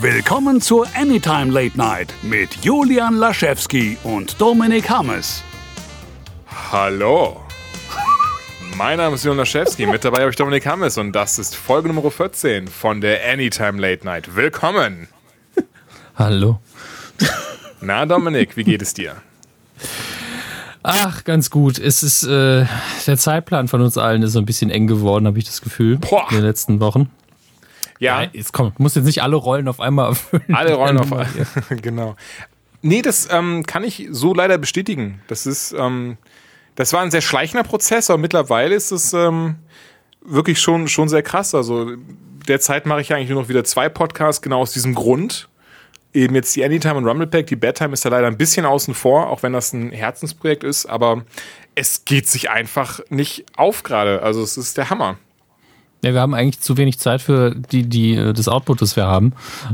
Willkommen zur Anytime Late Night mit Julian Laschewski und Dominik Hammes. Hallo. Mein Name ist Julian Laschewski, mit dabei habe ich Dominik Hammes und das ist Folge Nummer 14 von der Anytime Late Night. Willkommen. Hallo. Na Dominik, wie geht es dir? Ach, ganz gut. Es ist äh, der Zeitplan von uns allen ist so ein bisschen eng geworden, habe ich das Gefühl. Boah. In den letzten Wochen. Ja, Nein, jetzt komm, du musst jetzt nicht alle Rollen auf einmal erfüllen. alle Rollen auf Genau. Nee, das ähm, kann ich so leider bestätigen. Das ist, ähm, das war ein sehr schleichender Prozess, aber mittlerweile ist es ähm, wirklich schon, schon sehr krass. Also derzeit mache ich eigentlich nur noch wieder zwei Podcasts, genau aus diesem Grund. Eben jetzt die Anytime und Rumblepack, die Bedtime ist da leider ein bisschen außen vor, auch wenn das ein Herzensprojekt ist, aber es geht sich einfach nicht auf gerade. Also es ist der Hammer. Ja, wir haben eigentlich zu wenig Zeit für die, die, äh, das Output, das wir haben.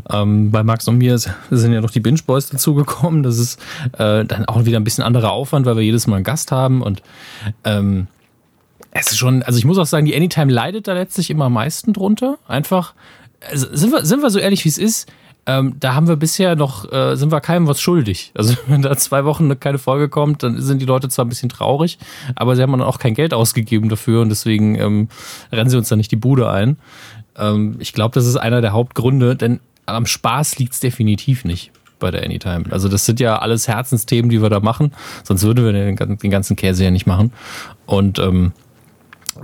Ähm, bei Max und mir sind ja noch die Binge Boys dazugekommen. Das ist äh, dann auch wieder ein bisschen anderer Aufwand, weil wir jedes Mal einen Gast haben und ähm, es ist schon, also ich muss auch sagen, die Anytime leidet da letztlich immer am meisten drunter. Einfach, also sind wir, sind wir so ehrlich, wie es ist, ähm, da haben wir bisher noch, äh, sind wir keinem was schuldig. Also wenn da zwei Wochen keine Folge kommt, dann sind die Leute zwar ein bisschen traurig, aber sie haben dann auch kein Geld ausgegeben dafür und deswegen ähm, rennen sie uns da nicht die Bude ein. Ähm, ich glaube, das ist einer der Hauptgründe, denn am Spaß liegt es definitiv nicht bei der Anytime. Also das sind ja alles Herzensthemen, die wir da machen, sonst würden wir den, den ganzen Käse ja nicht machen. Und ähm,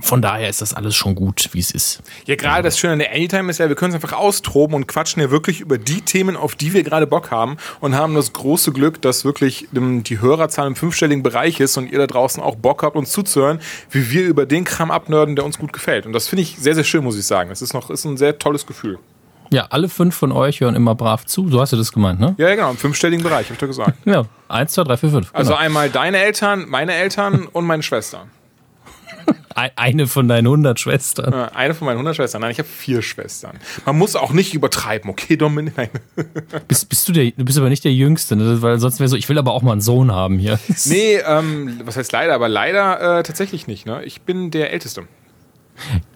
von daher ist das alles schon gut, wie es ist. Ja, gerade das Schöne an der Anytime ist ja, wir können es einfach austoben und quatschen ja wirklich über die Themen, auf die wir gerade Bock haben und haben das große Glück, dass wirklich ähm, die Hörerzahl im fünfstelligen Bereich ist und ihr da draußen auch Bock habt, uns zuzuhören, wie wir über den Kram abnörden, der uns gut gefällt. Und das finde ich sehr, sehr schön, muss ich sagen. Das ist noch ist ein sehr tolles Gefühl. Ja, alle fünf von euch hören immer brav zu. So hast du das gemeint, ne? Ja, genau, im fünfstelligen Bereich, habe ich doch gesagt. Ja, eins, zwei, drei, vier, fünf. Also genau. einmal deine Eltern, meine Eltern und meine Schwester. Eine von deinen 100 Schwestern. Eine von meinen 100 Schwestern. Nein, ich habe vier Schwestern. Man muss auch nicht übertreiben, okay, Dominik? Nein. Bist, bist du, der, du bist aber nicht der Jüngste, ne? weil sonst wäre so, ich will aber auch mal einen Sohn haben hier. Nee, ähm, was heißt leider, aber leider äh, tatsächlich nicht. Ne? Ich bin der Älteste.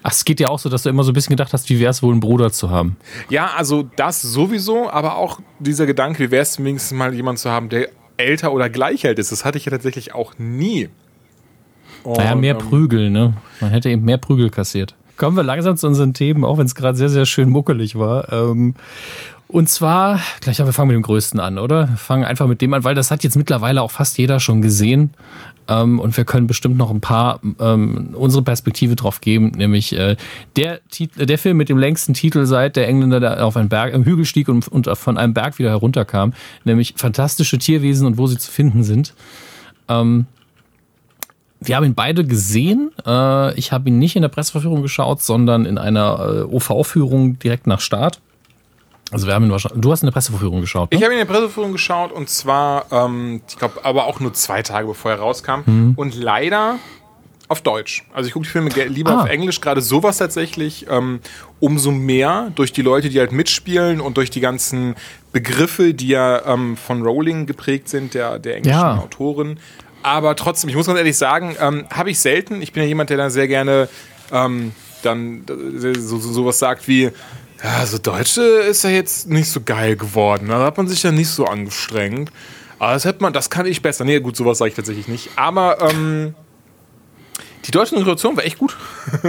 Ach, es geht ja auch so, dass du immer so ein bisschen gedacht hast, wie wäre es wohl, einen Bruder zu haben. Ja, also das sowieso, aber auch dieser Gedanke, wie wäre es wenigstens mal jemand zu haben, der älter oder gleich alt ist. Das hatte ich ja tatsächlich auch nie. Und, naja, mehr ähm, Prügel, ne? Man hätte eben mehr Prügel kassiert. Kommen wir langsam zu unseren Themen, auch wenn es gerade sehr, sehr schön muckelig war. Ähm, und zwar, gleich, wir fangen mit dem Größten an, oder? Wir fangen einfach mit dem an, weil das hat jetzt mittlerweile auch fast jeder schon gesehen. Ähm, und wir können bestimmt noch ein paar ähm, unsere Perspektive drauf geben, nämlich äh, der, Tit- der Film mit dem längsten Titel seit der Engländer der auf einen Berg, im Hügel stieg und, und von einem Berg wieder herunterkam, nämlich Fantastische Tierwesen und wo sie zu finden sind. Ähm, wir haben ihn beide gesehen. Äh, ich habe ihn nicht in der Presseverführung geschaut, sondern in einer äh, OV-Führung direkt nach Start. Also wir haben ihn wahrscheinlich. Du hast in der Presseverführung geschaut. Ne? Ich habe in der Presseführung geschaut und zwar, ähm, ich glaube, aber auch nur zwei Tage bevor er rauskam. Und leider auf Deutsch. Also ich gucke die Filme lieber Ah. auf Englisch, gerade sowas tatsächlich. Ähm, umso mehr durch die Leute, die halt mitspielen und durch die ganzen Begriffe, die ja ähm, von Rowling geprägt sind, der, der englischen Ja. Autorin. Aber trotzdem, ich muss ganz ehrlich sagen, ähm, habe ich selten. Ich bin ja jemand, der da sehr gerne ähm, dann äh, so, so, sowas sagt wie, ja, so Deutsche ist ja jetzt nicht so geil geworden. Da hat man sich ja nicht so angestrengt. Aber das hätte man, das kann ich besser. Nee, gut, sowas sage ich tatsächlich nicht. Aber ähm, die deutsche Synchronisation war echt gut.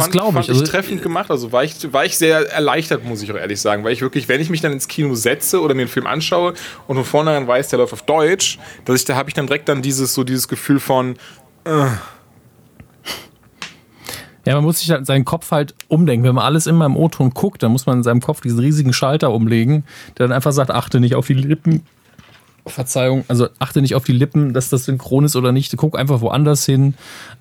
das glaube fand ich. Also, treffend gemacht. Also war ich, war ich sehr erleichtert, muss ich auch ehrlich sagen. Weil ich wirklich, wenn ich mich dann ins Kino setze oder mir einen Film anschaue und von vornherein weiß, der läuft auf Deutsch, dass ich, da habe ich dann direkt dann dieses, so dieses Gefühl von, ja, man muss sich halt seinen Kopf halt umdenken. Wenn man alles immer im O-Ton guckt, dann muss man in seinem Kopf diesen riesigen Schalter umlegen, der dann einfach sagt, achte nicht auf die Lippen. Verzeihung, also achte nicht auf die Lippen, dass das synchron ist oder nicht. Guck einfach woanders hin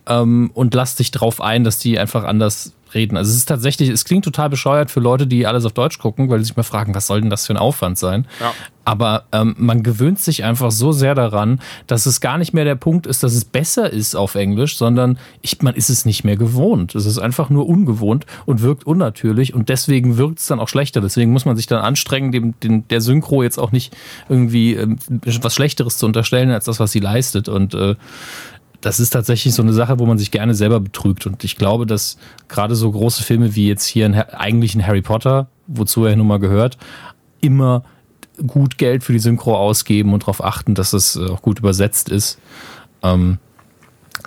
ähm, und lass dich drauf ein, dass die einfach anders reden. Also es ist tatsächlich, es klingt total bescheuert für Leute, die alles auf Deutsch gucken, weil sie sich mal fragen, was soll denn das für ein Aufwand sein? Ja. Aber ähm, man gewöhnt sich einfach so sehr daran, dass es gar nicht mehr der Punkt ist, dass es besser ist auf Englisch, sondern ich, man ist es nicht mehr gewohnt. Es ist einfach nur ungewohnt und wirkt unnatürlich und deswegen wirkt es dann auch schlechter. Deswegen muss man sich dann anstrengen, dem, dem, der Synchro jetzt auch nicht irgendwie ähm, was Schlechteres zu unterstellen, als das, was sie leistet. Und äh, das ist tatsächlich so eine Sache, wo man sich gerne selber betrügt. Und ich glaube, dass gerade so große Filme wie jetzt hier eigentlich ein Harry Potter, wozu er nun mal gehört, immer gut Geld für die Synchro ausgeben und darauf achten, dass es äh, auch gut übersetzt ist. Ähm,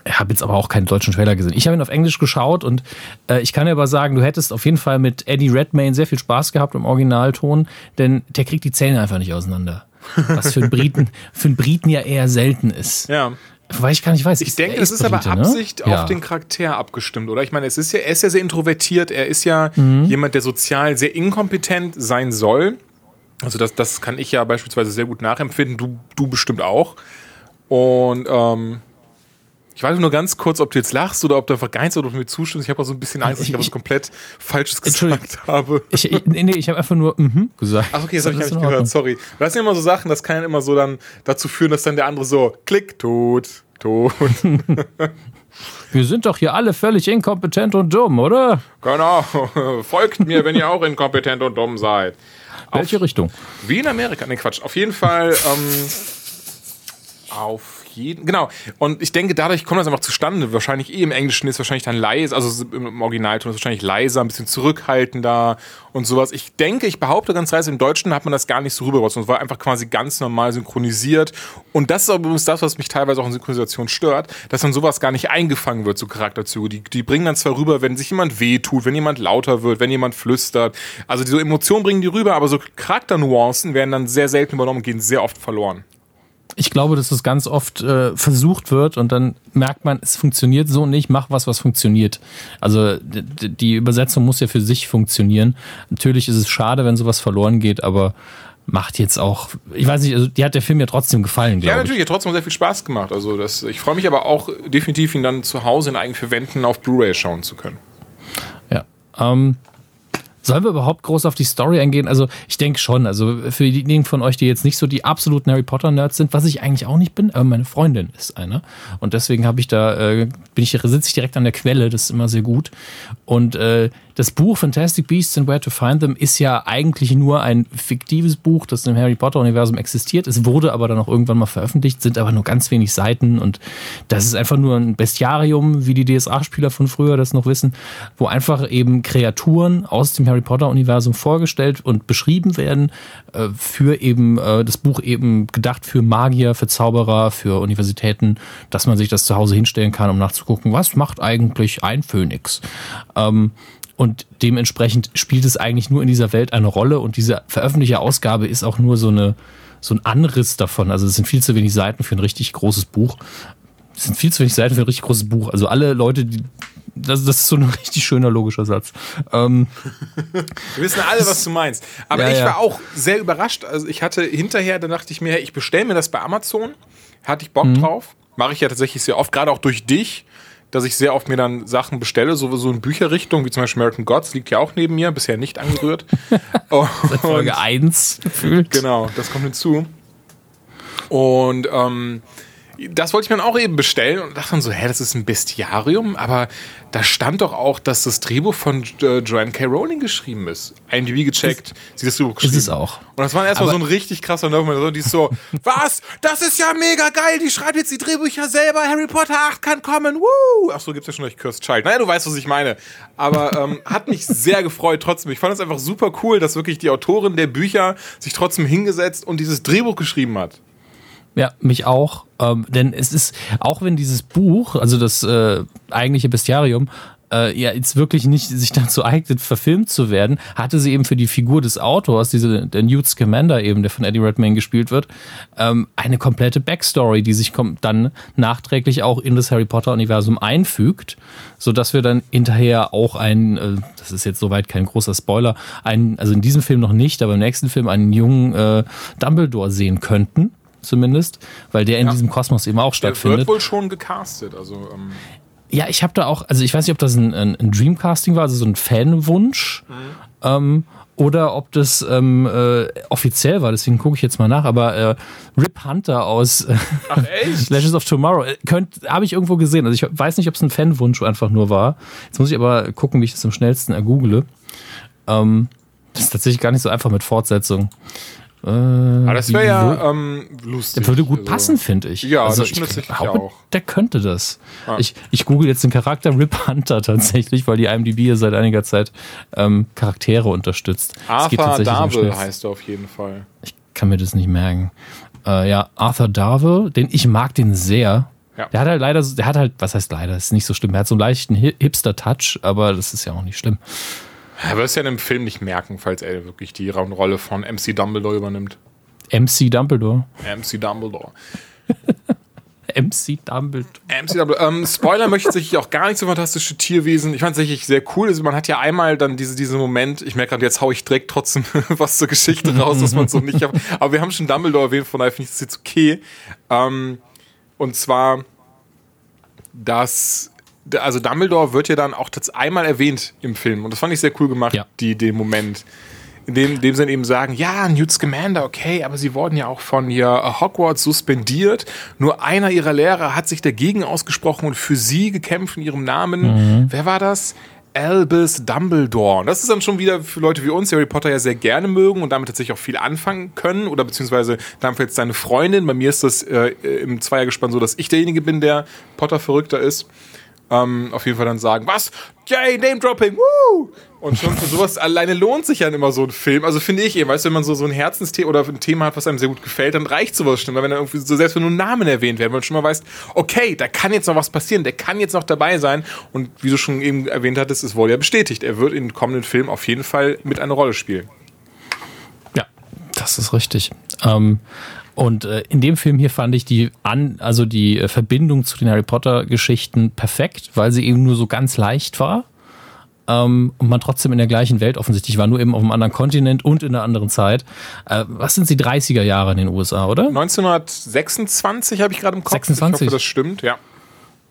ich habe jetzt aber auch keinen deutschen Trailer gesehen. Ich habe ihn auf Englisch geschaut und äh, ich kann dir aber sagen, du hättest auf jeden Fall mit Eddie Redmayne sehr viel Spaß gehabt im Originalton, denn der kriegt die Zähne einfach nicht auseinander. Was für einen Briten, für einen Briten ja eher selten ist. Ja. Weil ich gar nicht weiß. Ich denke, es ist aber ne? Absicht Ja. auf den Charakter abgestimmt, oder? Ich meine, es ist ja, er ist ja sehr introvertiert, er ist ja Mhm. jemand, der sozial sehr inkompetent sein soll. Also das, das kann ich ja beispielsweise sehr gut nachempfinden, du, du bestimmt auch. Und ähm, ich weiß nur ganz kurz, ob du jetzt lachst oder ob du einfach nichts oder ob du mir zustimmst. Ich habe auch so ein bisschen Angst, dass ich, Ich- was komplett Falsches gesagt habe. Ich, ich, nee, nee, ich habe einfach nur mhm gesagt. Ach okay, das habe ich gar nicht gehört, sorry. Das sind immer so Sachen, das kann immer so dann dazu führen, dass dann der andere so, klick, tot, tot. Wir sind doch hier alle völlig inkompetent und dumm, oder? genau, folgt mir, wenn ihr auch inkompetent und dumm seid. Welche Richtung? Wie in Amerika. Ne, Quatsch. Auf jeden Fall. Ähm, auf jeden. Genau. Und ich denke, dadurch kommt das einfach zustande. Wahrscheinlich eh im Englischen ist wahrscheinlich dann leise, also im Originalton ist wahrscheinlich leiser, ein bisschen zurückhaltender und sowas. Ich denke, ich behaupte ganz leise, im Deutschen hat man das gar nicht so rübergebracht, sondern es war einfach quasi ganz normal synchronisiert. Und das ist übrigens das, was mich teilweise auch in Synchronisation stört, dass dann sowas gar nicht eingefangen wird, so Charakterzüge. Die, die bringen dann zwar rüber, wenn sich jemand wehtut, wenn jemand lauter wird, wenn jemand flüstert. Also diese Emotionen bringen die rüber, aber so Charakternuancen werden dann sehr selten übernommen und gehen sehr oft verloren. Ich glaube, dass das ganz oft äh, versucht wird und dann merkt man, es funktioniert so nicht, mach was, was funktioniert. Also die Übersetzung muss ja für sich funktionieren. Natürlich ist es schade, wenn sowas verloren geht, aber macht jetzt auch, ich weiß nicht, also die hat der Film ja trotzdem gefallen, Ja, glaube ich. natürlich, hat trotzdem sehr viel Spaß gemacht. Also das, ich freue mich aber auch definitiv, ihn dann zu Hause in eigenen vier Wänden auf Blu-ray schauen zu können. Ja. Ähm, sollen wir überhaupt groß auf die Story eingehen? Also ich denke schon. Also für diejenigen von euch, die jetzt nicht so die absoluten Harry Potter Nerds sind, was ich eigentlich auch nicht bin, aber meine Freundin ist eine und deswegen habe ich da äh, bin ich sitze ich direkt an der Quelle. Das ist immer sehr gut. Und äh, das Buch Fantastic Beasts and Where to Find Them ist ja eigentlich nur ein fiktives Buch, das im Harry Potter Universum existiert. Es wurde aber dann auch irgendwann mal veröffentlicht, sind aber nur ganz wenig Seiten und das ist einfach nur ein Bestiarium, wie die DSA-Spieler von früher das noch wissen, wo einfach eben Kreaturen aus dem Harry Potter Universum vorgestellt und beschrieben werden äh, für eben äh, das Buch eben gedacht für Magier, für Zauberer, für Universitäten, dass man sich das zu Hause hinstellen kann, um nachzugucken, was macht eigentlich ein Phönix. Ähm, und dementsprechend spielt es eigentlich nur in dieser Welt eine Rolle und diese veröffentlichte Ausgabe ist auch nur so eine so ein Anriss davon. Also es sind viel zu wenig Seiten für ein richtig großes Buch. Es sind viel zu wenig Seiten für ein richtig großes Buch. Also alle Leute, die das, das ist so ein richtig schöner logischer Satz. Ähm, Wir wissen alle, was du meinst. Aber Ja, ich ja. war auch sehr überrascht. Also ich hatte hinterher, da dachte ich mir, ich bestelle mir das bei Amazon. Hatte ich Bock Mhm. drauf. Mache ich ja tatsächlich sehr oft, gerade auch durch dich, dass ich sehr oft mir dann Sachen bestelle, so, so in Bücherrichtung, wie zum Beispiel American Gods, liegt ja auch neben mir, bisher nicht angerührt. Und- Folge 1 gefühlt. Genau, das kommt hinzu. Und ähm, das wollte ich mir dann auch eben bestellen und dachte dann so, hä, das ist ein Bestiarium, aber da stand doch auch, dass das Drehbuch von äh, Joanne K. Rowling geschrieben ist. IMDb gecheckt, sie das Drehbuch geschrieben. es auch. Und das war erstmal so ein richtig krasser Nerv, die ist so, was? Das ist ja mega geil, die schreibt jetzt die Drehbücher selber, Harry Potter 8 kann kommen, woo! Ach so, gibt's ja schon durch Cursed Child. Naja, du weißt, was ich meine. Aber ähm, hat mich sehr gefreut trotzdem. Ich fand es einfach super cool, dass wirklich die Autorin der Bücher sich trotzdem hingesetzt und dieses Drehbuch geschrieben hat. Ja, mich auch. Ähm, denn es ist, auch wenn dieses Buch, also das äh, eigentliche Bestiarium, äh, ja jetzt wirklich nicht sich dazu eignet, verfilmt zu werden, hatte sie eben für die Figur des Autors, diese, der Newt Scamander eben, der von Eddie Redmayne gespielt wird, ähm, eine komplette Backstory, die sich kom- dann nachträglich auch in das Harry Potter-Universum einfügt, sodass wir dann hinterher auch ein, äh, das ist jetzt soweit kein großer Spoiler, einen, also in diesem Film noch nicht, aber im nächsten Film einen jungen äh, Dumbledore sehen könnten zumindest, weil der in diesem Kosmos eben auch Der stattfindet. wird wohl schon gecastet. Also, ähm, Ja, ich habe da auch, also ich weiß nicht, ob das ein, ein, ein Dreamcasting war, also so ein Fanwunsch, ähm, oder ob das ähm, äh, offiziell war, deswegen gucke ich jetzt mal nach, aber äh, Rip Hunter aus äh? Legends of Tomorrow, äh, habe ich irgendwo gesehen. Also ich weiß nicht, ob es ein Fanwunsch einfach nur war. Jetzt muss ich aber gucken, wie ich das am schnellsten ergoogle. Ähm, das ist tatsächlich gar nicht so einfach mit Fortsetzung. Äh, Aber das wäre ja ähm, lustig. Der würde gut Also, passen, finde ich. Ja, also das stimmt ich glaube, auch. der könnte das. Ich, ich google jetzt den Charakter Rip Hunter tatsächlich, weil die IMDb ja seit einiger Zeit ähm, Charaktere unterstützt. Arthur Schnell- heißt er auf jeden Fall. Ich kann mir das nicht merken. Äh, ja, Arthur Darvel, den ich mag den sehr. Ja. Der hat halt leider, der hat halt, was heißt leider, ist nicht so schlimm. Er hat so einen leichten Hi- Hipster-Touch, aber das ist ja auch nicht schlimm. Er wird es ja in dem Film nicht merken, falls er wirklich die Rolle von MC Dumbledore übernimmt. MC Dumbledore. MC Dumbledore. MC Dumbledore. MC Dumbledore. Ähm, Spoiler möchte ich tatsächlich auch gar nicht so fantastische Tierwesen. Ich fand es tatsächlich sehr cool. Also man hat ja einmal dann diese, diesen Moment, ich merke gerade, jetzt hau ich direkt trotzdem was zur Geschichte raus, was man so nicht hat. Aber wir haben schon Dumbledore erwähnt, von daher finde ich das jetzt okay. Ähm, und zwar, dass also Dumbledore wird ja dann auch einmal erwähnt im Film und das fand ich sehr cool gemacht, Ja. die, den Moment. In dem, dem sie dann eben sagen, ja, Newt Scamander, okay, aber sie wurden ja auch von hier äh, Hogwarts suspendiert. Nur einer ihrer Lehrer hat sich dagegen ausgesprochen und für sie gekämpft in ihrem Namen. Wer war das? Albus Dumbledore. Und das ist dann schon wieder für Leute wie uns, die Harry Potter ja sehr gerne mögen und damit tatsächlich auch viel anfangen können oder beziehungsweise damit jetzt seine Freundin. Bei mir ist das äh, im Zweiergespann so, dass ich derjenige bin, der Potter-Verrückter ist ähm, auf jeden Fall dann sagen, was? Yay, Name-Dropping, woo! Und schon für sowas alleine lohnt sich ja immer so ein Film. Also finde ich eben, weißt du, wenn man so, so ein Herzensthema oder ein Thema hat, was einem sehr gut gefällt, dann reicht sowas schon. Weil wenn dann irgendwie so, selbst wenn nur Namen erwähnt werden, man schon mal weiß, okay, da kann jetzt noch was passieren, der kann jetzt noch dabei sein. Und wie du schon eben erwähnt hattest, es wurde ja bestätigt. Er wird in den kommenden Filmen auf jeden Fall mit einer Rolle spielen. Ja, das ist richtig. Ähm, und äh, in dem Film hier fand ich die an, also die äh, Verbindung zu den Harry Potter Geschichten perfekt, weil sie eben nur so ganz leicht war. Ähm, und man trotzdem in der gleichen Welt offensichtlich war, nur eben auf einem anderen Kontinent und in einer anderen Zeit. Äh, was sind die 30er Jahre in den USA, oder? 1926 habe ich gerade im Kopf. 26? Ich hoffe, das stimmt, ja.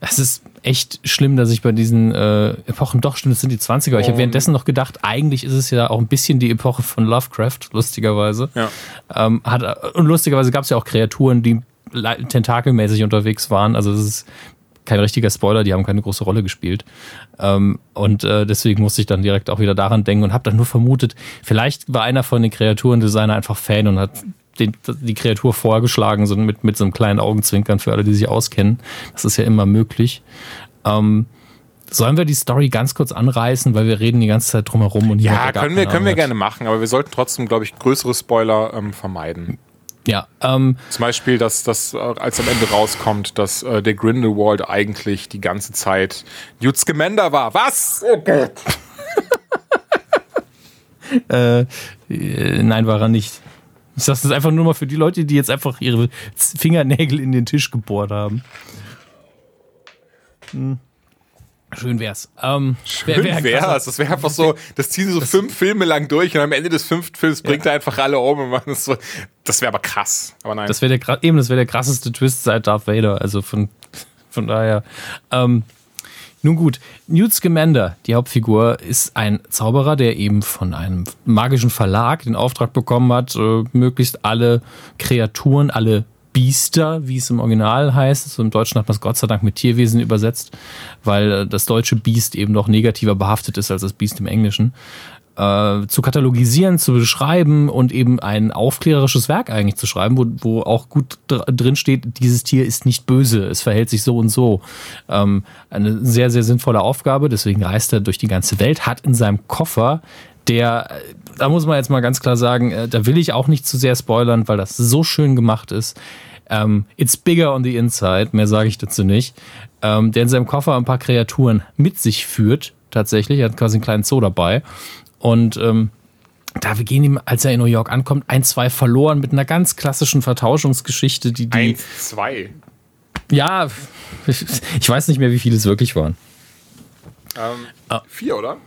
Es ist echt schlimm, dass ich bei diesen äh, Epochen doch stimmt, es sind die 20er. Ich habe Und- währenddessen noch gedacht, eigentlich ist es ja auch ein bisschen die Epoche von Lovecraft, lustigerweise. Ja. Ähm, hat, und lustigerweise gab es ja auch Kreaturen, die tentakelmäßig unterwegs waren. Also das ist kein richtiger Spoiler, die haben keine große Rolle gespielt. Ähm, und äh, deswegen musste ich dann direkt auch wieder daran denken und habe dann nur vermutet, vielleicht war einer von den Kreaturendesigner einfach Fan und hat den, die Kreatur vorgeschlagen, so mit, mit so einem kleinen Augenzwinkern für alle, die sich auskennen. Das ist ja immer möglich. Ähm, sollen wir die Story ganz kurz anreißen, weil wir reden die ganze Zeit drumherum und Ja, können wir, keine können wir gerne machen, aber wir sollten trotzdem, glaube ich, größere Spoiler ähm, vermeiden. Ja, ähm, Zum Beispiel, dass das, äh, als am Ende rauskommt, dass äh, der Grindelwald eigentlich die ganze Zeit Newt Scamander war. Was? Oh Gott. Äh, äh, nein, war er nicht. Ich sag das einfach nur mal für die Leute, die jetzt einfach ihre Fingernägel in den Tisch gebohrt haben. Hm. Schön wär's. Ähm, wer, Wer wär's? Das wäre einfach so, das ziehen sie so fünf Filme lang durch und am Ende des fünften Films bringt er einfach alle um und macht das so. Das wäre aber krass. Aber nein. Das wäre der eben, das wäre der krasseste Twist seit Darth Vader. Also von, von daher. Ähm, nun gut, Newt Scamander, die Hauptfigur, ist ein Zauberer, der eben von einem magischen Verlag den Auftrag bekommen hat, äh, möglichst alle Kreaturen, alle Biester, wie es im Original heißt, so im Deutschen hat man es Gott sei Dank mit Tierwesen übersetzt, weil äh, das deutsche Biest eben noch negativer behaftet ist als das Biest im Englischen äh, zu katalogisieren, zu beschreiben und eben ein aufklärerisches Werk eigentlich zu schreiben, wo, wo auch gut dr drin steht, dieses Tier ist nicht böse, es verhält sich so und so. Ähm, eine sehr, sehr sinnvolle Aufgabe, deswegen reist er durch die ganze Welt, hat in seinem Koffer der, da muss man jetzt mal ganz klar sagen, äh, da will ich auch nicht zu sehr spoilern, weil das so schön gemacht ist. Ähm, it's bigger on the inside, mehr sage ich dazu nicht. Ähm, der in seinem Koffer ein paar Kreaturen mit sich führt, tatsächlich. Er hat quasi einen kleinen Zoo dabei. Und ähm, da gehen ihm, als er in New York ankommt, ein, zwei verloren mit einer ganz klassischen Vertauschungsgeschichte, die die. Eins, zwei. Ja, ich weiß nicht mehr, wie viele es wirklich waren. Ähm, Vier, oder?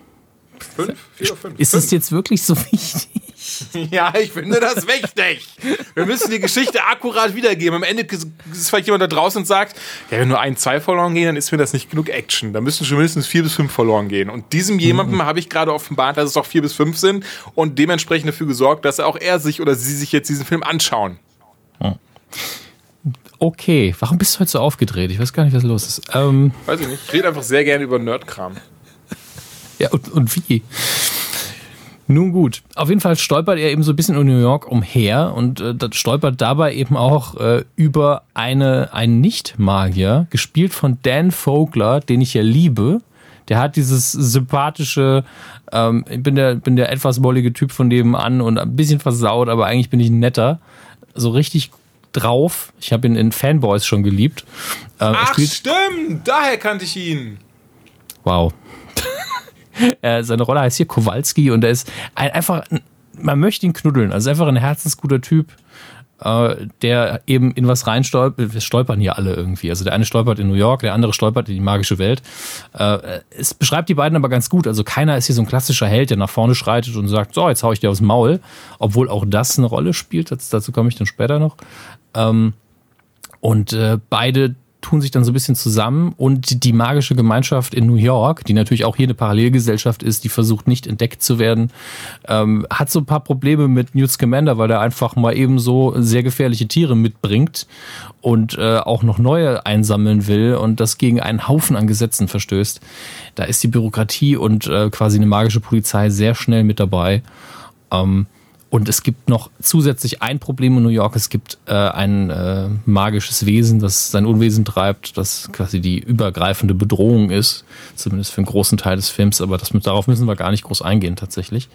Fünf? Vier oder fünf? Ah. Ist es jetzt wirklich so wichtig? Ja, ich finde das wichtig. Wir müssen die Geschichte akkurat wiedergeben. Am Ende ist vielleicht jemand da draußen und sagt, ja, wenn nur ein, zwei verloren gehen, dann ist mir das nicht genug Action. Da müssen schon mindestens vier bis fünf verloren gehen. Und diesem jemandem habe ich gerade offenbart, dass es doch vier bis fünf sind und dementsprechend dafür gesorgt, dass auch er sich oder sie sich jetzt diesen Film anschauen. Okay, warum bist du heute so aufgedreht? Ich weiß gar nicht, was los ist. Ähm, Weiß ich nicht. Ich rede einfach sehr gerne über Nerdkram. ja, und, und wie? Nun gut, auf jeden Fall stolpert er eben so ein bisschen in New York umher und äh, stolpert dabei eben auch äh, über eine, einen Nicht-Magier, gespielt von Dan Vogler, den ich ja liebe. Der hat dieses sympathische, ähm, ich bin der, bin der etwas mollige Typ von nebenan und ein bisschen versaut, aber eigentlich bin ich ein netter. So richtig drauf. Ich habe ihn in Fanboys schon geliebt. Ähm, Ach, stimmt! Daher kannte ich ihn. Wow. Äh, seine Rolle heißt hier Kowalski und er ist ein, einfach, man möchte ihn knuddeln. Also einfach ein herzensguter Typ, äh, der eben in was reinstolpert. Wir stolpern hier alle irgendwie. Also der eine stolpert in New York, der andere stolpert in die magische Welt. Äh, es beschreibt die beiden aber ganz gut. Also keiner ist hier so ein klassischer Held, der nach vorne schreitet und sagt, so, jetzt hau ich dir aufs Maul. Obwohl auch das eine Rolle spielt. Das, dazu komme ich dann später noch. Ähm, und äh, beide tun sich dann so ein bisschen zusammen und die magische Gemeinschaft in New York, die natürlich auch hier eine Parallelgesellschaft ist, die versucht nicht entdeckt zu werden, ähm, hat so ein paar Probleme mit Newt Scamander, weil er einfach mal eben so sehr gefährliche Tiere mitbringt und äh, auch noch neue einsammeln will und das gegen einen Haufen an Gesetzen verstößt. Da ist die Bürokratie und äh, quasi eine magische Polizei sehr schnell mit dabei. Ähm, und es gibt noch zusätzlich ein Problem in New York. Es gibt äh, ein äh, magisches Wesen, das sein Unwesen treibt, das quasi die übergreifende Bedrohung ist, zumindest für einen großen Teil des Films. Aber das, darauf müssen wir gar nicht groß eingehen tatsächlich.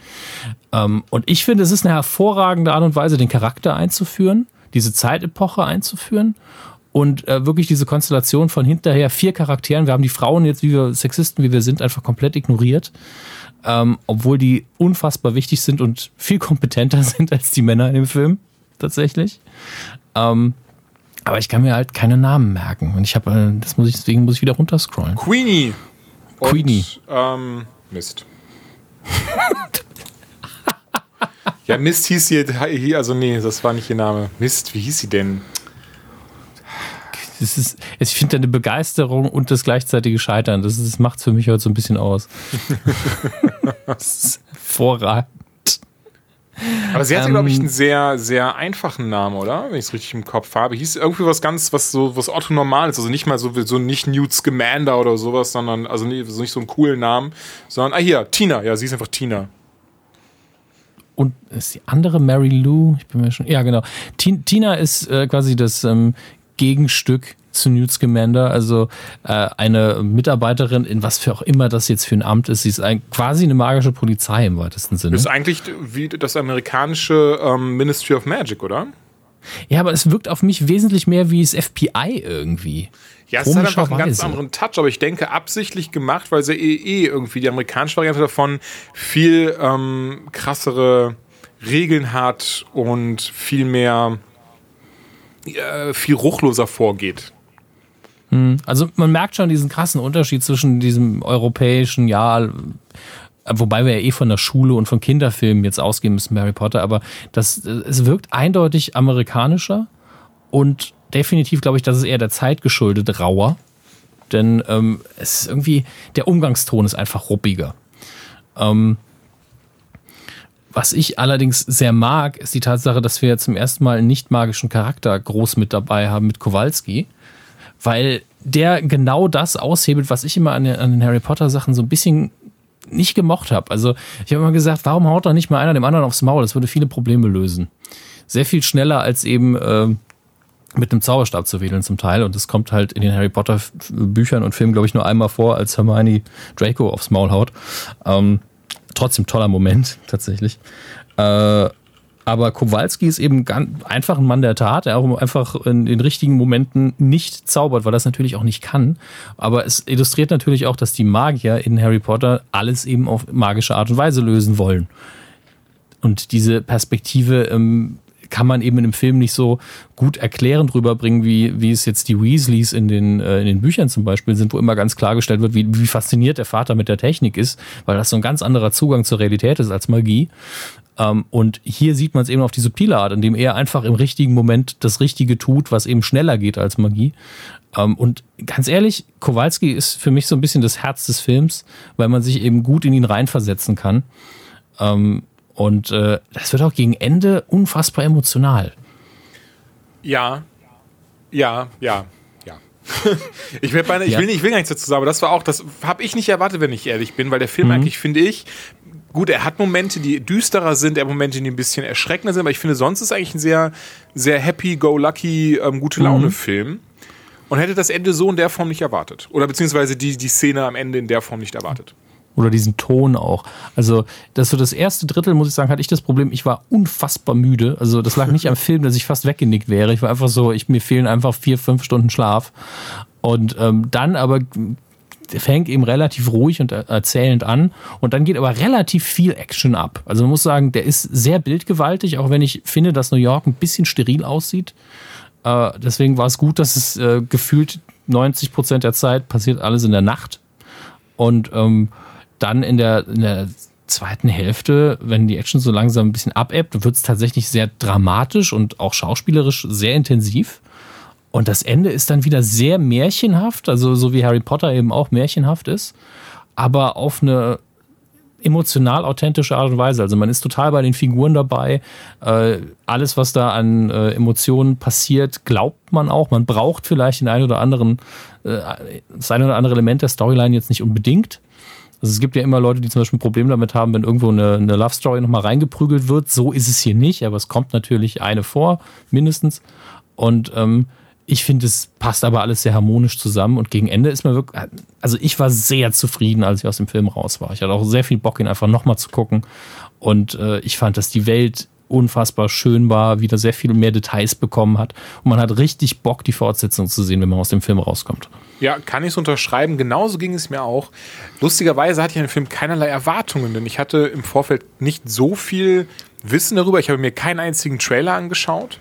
Ähm, und ich finde, es ist eine hervorragende Art und Weise, den Charakter einzuführen, diese Zeitepoche einzuführen und äh, wirklich diese Konstellation von hinterher vier Charakteren. Wir haben die Frauen jetzt, wie wir Sexisten, wie wir sind, einfach komplett ignoriert ähm, obwohl die unfassbar wichtig sind und viel kompetenter sind als die Männer in dem Film, tatsächlich. Ähm, aber ich kann mir halt keine Namen merken. Und ich habe, äh, das muss ich, deswegen muss ich wieder runterscrollen. Queenie. Queenie. Und, ähm, Mist. ja, Mist hieß sie, also nee, das war nicht ihr Name. Mist, wie hieß sie denn? Das ist, ich finde eine Begeisterung und das gleichzeitige Scheitern, das, das macht es für mich heute so ein bisschen aus. das ist hervorragend. Aber sie hatte, ähm, glaube ich, einen sehr, sehr einfachen Namen, oder? Wenn ich es richtig im Kopf habe. Hieß irgendwie was ganz, was so, was Otto normal ist. Also nicht mal so, so nicht Newt Scamander oder sowas, sondern, also nicht, nicht so einen coolen Namen, sondern, ah, hier, Tina. Ja, sie ist einfach Tina. Und ist die andere Mary Lou? Ich bin mir schon. Ja, genau. Tina ist äh, quasi das ähm, Gegenstück zu Newt Scamander, also äh, eine Mitarbeiterin in was für auch immer das jetzt für ein Amt ist. Sie ist ein, quasi eine magische Polizei im weitesten Sinne. Ist eigentlich wie das amerikanische ähm, Ministry of Magic, oder? Ja, aber es wirkt auf mich wesentlich mehr wie das FBI irgendwie. Ja, es hat einfach einen ganz anderen Touch, aber ich denke absichtlich gemacht, weil sie eh, eh irgendwie die amerikanische Variante davon viel ähm, krassere Regeln hat und viel mehr äh, viel ruchloser vorgeht. Hm, also man merkt schon diesen krassen Unterschied zwischen diesem europäischen, ja, wobei wir ja eh von der Schule und von Kinderfilmen jetzt ausgehen müssen, Harry Potter, aber das, es wirkt eindeutig amerikanischer und definitiv glaube ich, dass es eher der Zeit geschuldet rauer. Denn ähm, es ist irgendwie, der Umgangston ist einfach ruppiger. Ähm, was ich allerdings sehr mag, ist die Tatsache, dass wir zum ersten Mal einen nicht magischen Charakter groß mit dabei haben mit Kowalski, weil der genau das aushebelt, was ich immer an den, an den Harry Potter Sachen so ein bisschen nicht gemocht habe. Also ich habe immer gesagt, warum haut da nicht mal einer dem anderen aufs Maul? Das würde viele Probleme lösen. Sehr viel schneller als eben äh, mit einem Zauberstab zu wedeln zum Teil. Und das kommt halt in den Harry Potter Büchern und Filmen, glaube ich, nur einmal vor, als Hermione Draco aufs Maul haut. Ähm, trotzdem toller Moment, tatsächlich. Äh, aber Kowalski ist eben ganz einfach ein Mann der Tat, der auch einfach in den richtigen Momenten nicht zaubert, weil er das natürlich auch nicht kann. Aber es illustriert natürlich auch, dass die Magier in Harry Potter alles eben auf magische Art und Weise lösen wollen. Und diese Perspektive ähm, kann man eben in dem Film nicht so gut erklärend rüberbringen, wie, wie es jetzt die Weasleys in den, äh, in den Büchern zum Beispiel sind, wo immer ganz klargestellt wird, wie, wie fasziniert der Vater mit der Technik ist, weil das so ein ganz anderer Zugang zur Realität ist als Magie. Ähm, und hier sieht man es eben auf die subtile Art, indem er einfach im richtigen Moment das Richtige tut, was eben schneller geht als Magie. Ähm, und ganz ehrlich, Kowalski ist für mich so ein bisschen das Herz des Films, weil man sich eben gut in ihn reinversetzen kann. Ähm, und äh, das wird auch gegen Ende unfassbar emotional. Ja, ja, ja, ja. ich, beinahe, ich, will nicht, ich will gar nichts dazu sagen, aber das war auch, das habe ich nicht erwartet, wenn ich ehrlich bin, weil der Film mhm. eigentlich, finde ich, gut, er hat Momente, die düsterer sind, er hat Momente, die ein bisschen erschreckender sind, aber ich finde, sonst ist eigentlich ein sehr, sehr happy-go-lucky, ähm, gute Laune-Film. Mhm. Und hätte das Ende so in der Form nicht erwartet. Oder beziehungsweise die, die Szene am Ende in der Form nicht erwartet. Oder diesen Ton auch. Also, das so das erste Drittel, muss ich sagen, hatte ich das Problem, ich war unfassbar müde. Also, das lag nicht am Film, dass ich fast weggenickt wäre. Ich war einfach so, ich, mir fehlen einfach vier, fünf Stunden Schlaf. Und ähm, dann aber fängt eben relativ ruhig und erzählend an und dann geht aber relativ viel Action ab. Also man muss sagen, der ist sehr bildgewaltig, auch wenn ich finde, dass New York ein bisschen steril aussieht. Äh, deswegen war es gut, dass es äh, gefühlt 90 Prozent der Zeit passiert alles in der Nacht. Und ähm, dann in der, in der zweiten Hälfte, wenn die Action so langsam ein bisschen abebbt, wird es tatsächlich sehr dramatisch und auch schauspielerisch sehr intensiv. Und das Ende ist dann wieder sehr märchenhaft, also so wie Harry Potter eben auch märchenhaft ist, aber auf eine emotional authentische Art und Weise. Also man ist total bei den Figuren dabei. Äh, alles, was da an äh, Emotionen passiert, glaubt man auch. Man braucht vielleicht den einen oder anderen, äh, das eine oder andere Element der Storyline jetzt nicht unbedingt. Also es gibt ja immer Leute, die zum Beispiel ein Problem damit haben, wenn irgendwo eine, eine Love Story nochmal reingeprügelt wird. So ist es hier nicht, aber es kommt natürlich eine vor, mindestens. Und ähm, ich finde, es passt aber alles sehr harmonisch zusammen und gegen Ende ist man wirklich, also ich war sehr zufrieden, als ich aus dem Film raus war. Ich hatte auch sehr viel Bock, ihn einfach nochmal zu gucken und äh, ich fand, dass die Welt unfassbar schön war, wieder sehr viel mehr Details bekommen hat und man hat richtig Bock, die Fortsetzung zu sehen, wenn man aus dem Film rauskommt. Ja, kann ich es unterschreiben. Genauso ging es mir auch. Lustigerweise hatte ich an den Film keinerlei Erwartungen, denn ich hatte im Vorfeld nicht so viel Wissen darüber. Ich habe mir keinen einzigen Trailer angeschaut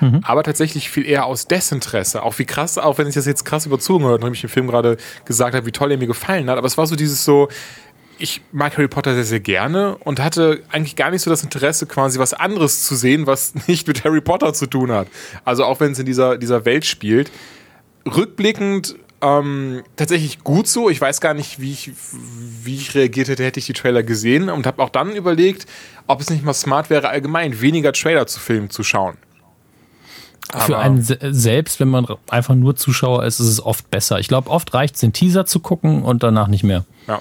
mhm. aber tatsächlich viel eher aus Desinteresse. Auch wie krass, auch wenn ich das jetzt krass überzogen habe, nachdem ich im Film gerade gesagt habe, wie toll er mir gefallen hat, aber es war so dieses so, ich mag Harry Potter sehr, sehr gerne und hatte eigentlich gar nicht so das Interesse, quasi was anderes zu sehen, was nicht mit Harry Potter zu tun hat. Also auch wenn es in dieser, dieser Welt spielt. Rückblickend ähm, tatsächlich gut so. Ich weiß gar nicht, wie ich, wie ich reagiert hätte, hätte ich die Trailer gesehen und habe auch dann überlegt, ob es nicht mal smart wäre, allgemein weniger Trailer zu Filmen zu schauen. Für einen selbst, wenn man einfach nur Zuschauer ist, ist es oft besser. Ich glaube, oft reicht es, den Teaser zu gucken und danach nicht mehr. Ja.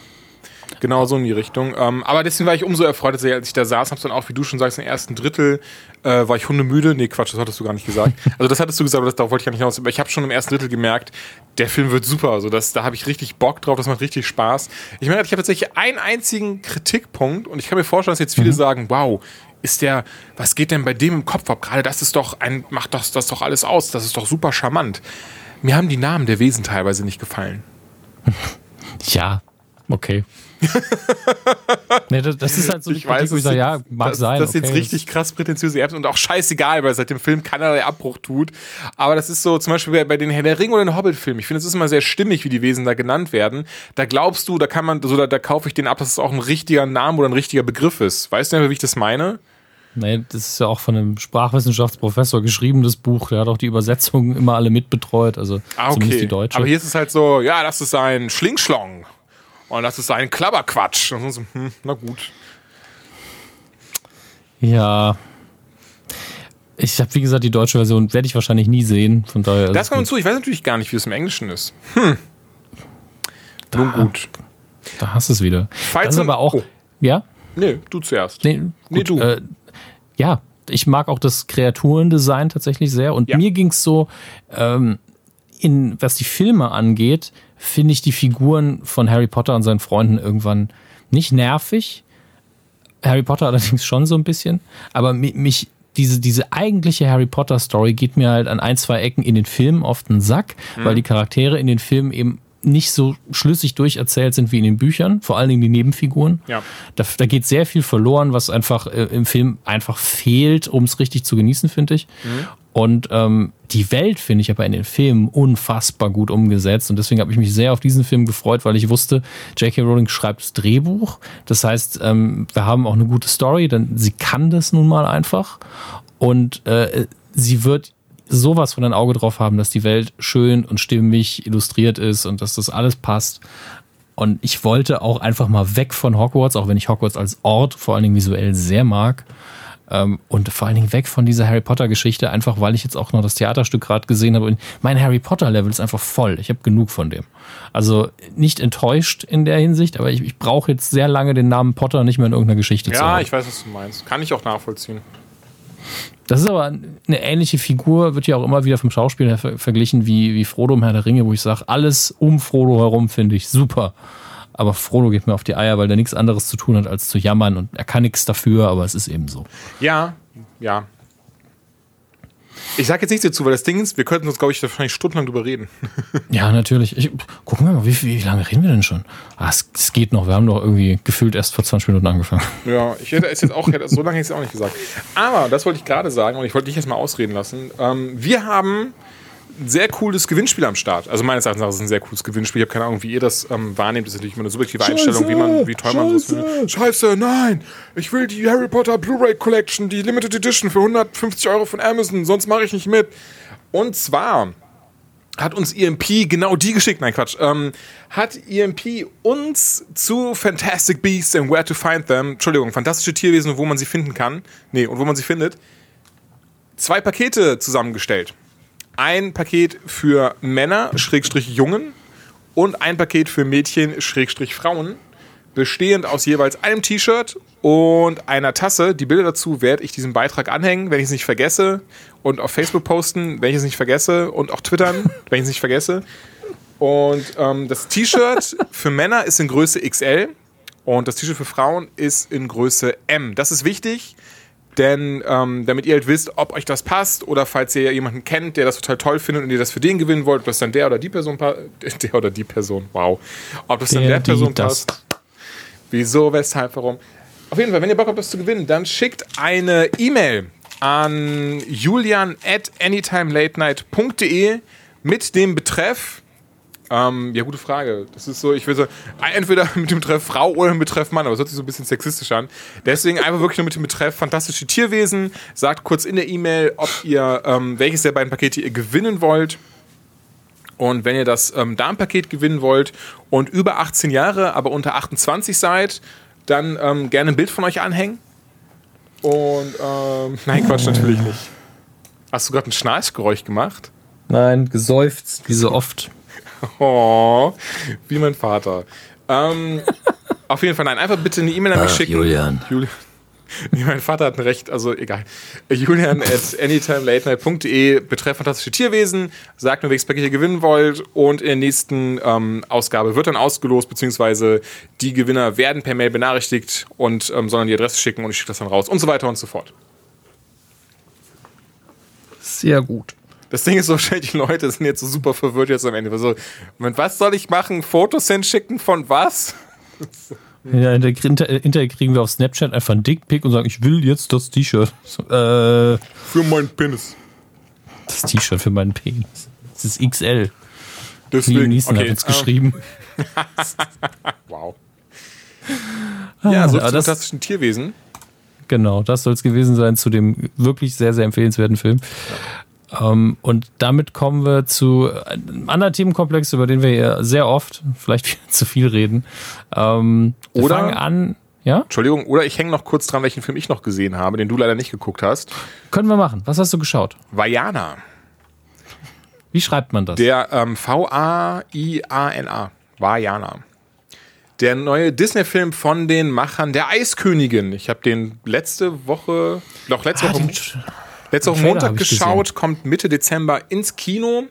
Genau so in die Richtung. Ähm, aber deswegen war ich umso erfreut, als ich da saß, hab's dann auch, wie du schon sagst, im ersten Drittel äh, war ich hundemüde. Nee, Quatsch, das hattest du gar nicht gesagt. Also das hattest du gesagt, aber das, darauf wollte ich gar nicht hinaus. Aber ich habe schon im ersten Drittel gemerkt, der Film wird super. Also das, da habe ich richtig Bock drauf, das macht richtig Spaß. Ich meine, ich habe tatsächlich einen einzigen Kritikpunkt und ich kann mir vorstellen, dass jetzt viele mhm. sagen, wow, ist der, was geht denn bei dem im Kopf ab? Gerade das ist doch ein, macht das, das doch alles aus. Das ist doch super charmant. Mir haben die Namen der Wesen teilweise nicht gefallen. Ja, okay. nee, das, das, ist halt so ich Kritik, weiß, wo ich sage, ja, mag das, sein. Das ist okay. jetzt richtig krass prätentiöse Erbsen und auch scheißegal, weil seit dem Film keinerlei Abbruch tut. Aber das ist so zum Beispiel bei den Herr der Ring oder den Hobbit-Filmen. Ich finde, es ist immer sehr stimmig, wie die Wesen da genannt werden. Da glaubst du, da kann man, so da, da kaufe ich den ab, dass es auch ein richtiger Name oder ein richtiger Begriff ist. Weißt du, wie ich das meine? Nee, das ist ja auch von einem Sprachwissenschaftsprofessor geschrieben, das Buch. Der hat auch die Übersetzungen immer alle mitbetreut, also ah, okay. zumindest die deutsche. Aber hier ist es halt so, ja, das ist ein Schlingschlong. Und das ist ein Klabberquatsch. Und so, hm, na gut. Ja. Ich habe, wie gesagt, die deutsche Version werde ich wahrscheinlich nie sehen. Von daher. Das kommt zu. Ich weiß natürlich gar nicht, wie es im Englischen ist. Hm. Da, Nun gut. Da hast du es wieder. Falls das ist aber auch. Oh. Ja? Nee, du zuerst. Nee, gut, nee du. Äh, ja, ich mag auch das Kreaturendesign tatsächlich sehr. Und ja. mir ging es so, ähm, in, was die Filme angeht, finde ich die Figuren von Harry Potter und seinen Freunden irgendwann nicht nervig. Harry Potter allerdings schon so ein bisschen. Aber mich, diese, diese eigentliche Harry Potter Story geht mir halt an ein, zwei Ecken in den Filmen oft einen Sack, mhm. weil die Charaktere in den Filmen eben nicht so schlüssig durcherzählt sind wie in den Büchern, vor allen Dingen die Nebenfiguren. Ja. Da, da geht sehr viel verloren, was einfach äh, im Film einfach fehlt, um es richtig zu genießen, finde ich. Mhm. Und ähm, die Welt finde ich aber in den Filmen unfassbar gut umgesetzt. Und deswegen habe ich mich sehr auf diesen Film gefreut, weil ich wusste, J.K. Rowling schreibt das Drehbuch. Das heißt, ähm, wir haben auch eine gute Story, denn sie kann das nun mal einfach. Und äh, sie wird sowas von ein Auge drauf haben, dass die Welt schön und stimmig illustriert ist und dass das alles passt. Und ich wollte auch einfach mal weg von Hogwarts, auch wenn ich Hogwarts als Ort vor allen Dingen visuell sehr mag. Ähm, und vor allen Dingen weg von dieser Harry Potter-Geschichte, einfach weil ich jetzt auch noch das Theaterstück gerade gesehen habe. Und mein Harry Potter-Level ist einfach voll. Ich habe genug von dem. Also nicht enttäuscht in der Hinsicht, aber ich, ich brauche jetzt sehr lange den Namen Potter nicht mehr in irgendeiner Geschichte Ja, zu haben. ich weiß, was du meinst. Kann ich auch nachvollziehen. Das ist aber eine ähnliche Figur, wird ja auch immer wieder vom Schauspieler her ver verglichen wie, wie Frodo im Herr der Ringe, wo ich sage, alles um Frodo herum finde ich super. Aber Frodo geht mir auf die Eier, weil der nichts anderes zu tun hat, als zu jammern und er kann nichts dafür, aber es ist eben so. Ja, ja. Ich sag jetzt nichts dazu, weil das Ding ist, wir könnten uns, glaube ich, wahrscheinlich stundenlang drüber reden. Ja, natürlich. Ich, gucken wir mal, wie, wie lange reden wir denn schon? Ah, es, es geht noch. Wir haben doch irgendwie gefühlt erst vor 20 Minuten angefangen. Ja, ich hätte es jetzt auch, so lange hätte ich es auch nicht gesagt. Aber, das wollte ich gerade sagen und ich wollte dich jetzt mal ausreden lassen. Ähm, wir haben ein sehr cooles Gewinnspiel am Start. Also meines Erachtens ist es ein sehr cooles Gewinnspiel. Ich habe keine Ahnung, wie ihr das ähm, wahrnehmt. Das ist natürlich immer eine subjektive Einstellung, wie, man, wie toll man so findet. Scheiße, nein! Ich will die Harry Potter Blu-ray Collection, die Limited Edition für 150 Euro von Amazon, sonst mache ich nicht mit. Und zwar hat uns EMP genau die geschickt, nein Quatsch, ähm, hat EMP uns zu Fantastic Beasts and Where to Find Them, Entschuldigung, fantastische Tierwesen und wo man sie finden kann, nee, und wo man sie findet, zwei Pakete zusammengestellt. Ein Paket für Männer, Schrägstrich Jungen und ein Paket für Mädchen, Schrägstrich Frauen, bestehend aus jeweils einem T-Shirt und einer Tasse. Die Bilder dazu werde ich diesem Beitrag anhängen, wenn ich es nicht vergesse. Und auf Facebook posten, wenn ich es nicht vergesse. Und auch twittern, wenn ich es nicht vergesse. Und ähm, das T-Shirt für Männer ist in Größe XL und das T-Shirt für Frauen ist in Größe M. Das ist wichtig, denn ähm, damit ihr halt wisst, ob euch das passt oder falls ihr jemanden kennt, der das total toll findet und ihr das für den gewinnen wollt, ob das dann der oder die Person passt. Der oder die Person, wow. Ob das dann Der, der die, Person das. passt. Wieso, weshalb, warum? Auf jeden Fall, wenn ihr Bock habt, das zu gewinnen, dann schickt eine E-Mail an julian at anytimelatenight.de mit dem Betreff. Ähm, ja, gute Frage. Das ist so, ich will so, entweder mit dem Betreff Frau oder mit dem Betreff Mann, aber es hört sich so ein bisschen sexistisch an. Deswegen einfach wirklich nur mit dem Betreff fantastische Tierwesen. Sagt kurz in der E-Mail, ob ihr, ähm, welches der beiden Pakete ihr gewinnen wollt. Und wenn ihr das ähm, Darmpaket gewinnen wollt und über 18 Jahre, aber unter 28 seid, dann ähm, gerne ein Bild von euch anhängen. Und ähm, nein, Quatsch, natürlich nicht. Hast du gerade ein Schnarchgeräusch gemacht? Nein, geseufzt, wie so oft. Oh, wie mein Vater. Ähm, auf jeden Fall, nein, einfach bitte eine E-Mail an mich schicken. Julian. Julian. Nee, mein Vater hat ein Recht, also egal. Julian at anytimelatenight.de betreff fantastische Tierwesen. Sagt nur, welches Paket ihr gewinnen wollt. Und in der nächsten ähm, Ausgabe wird dann ausgelost, beziehungsweise die Gewinner werden per Mail benachrichtigt und ähm, sollen die Adresse schicken und ich schicke das dann raus und so weiter und so fort. Sehr gut. Das Ding ist so wahrscheinlich, die Leute sind jetzt so super verwirrt jetzt am Ende. Also, Moment, was soll ich machen? Fotos hinschicken von was? Ja, hinterher kriegen wir auf Snapchat einfach einen Dickpick und sagen, ich will jetzt das T-Shirt. So, Äh, Für meinen Penis. das T-Shirt für meinen Penis. Das ist XL. Liam Deswegen. Hat okay, uns ähm, geschrieben. Wow. Ja, so aber zu das- fantastischen Tierwesen. Genau, das soll es gewesen sein zu dem wirklich sehr, sehr empfehlenswerten Film. Ähm, und damit kommen wir zu einem anderen Themenkomplex, über den wir ja sehr oft, vielleicht viel zu viel reden. Ähm, wir Oder- fangen an. Ja, Entschuldigung, oder ich hänge noch kurz dran, welchen Film ich noch gesehen habe, den du leider nicht geguckt hast. können wir machen. Was hast du geschaut? Vajana. Wie schreibt man das? Der ähm, V-A-I-A-N-A. Vajana. Der neue Disney-Film von den Machern der Eiskönigin. Ich habe den letzte Woche, doch letzte Ah, Woche, den- letzte Woche Montag geschaut, kommt Mitte Dezember ins Kino.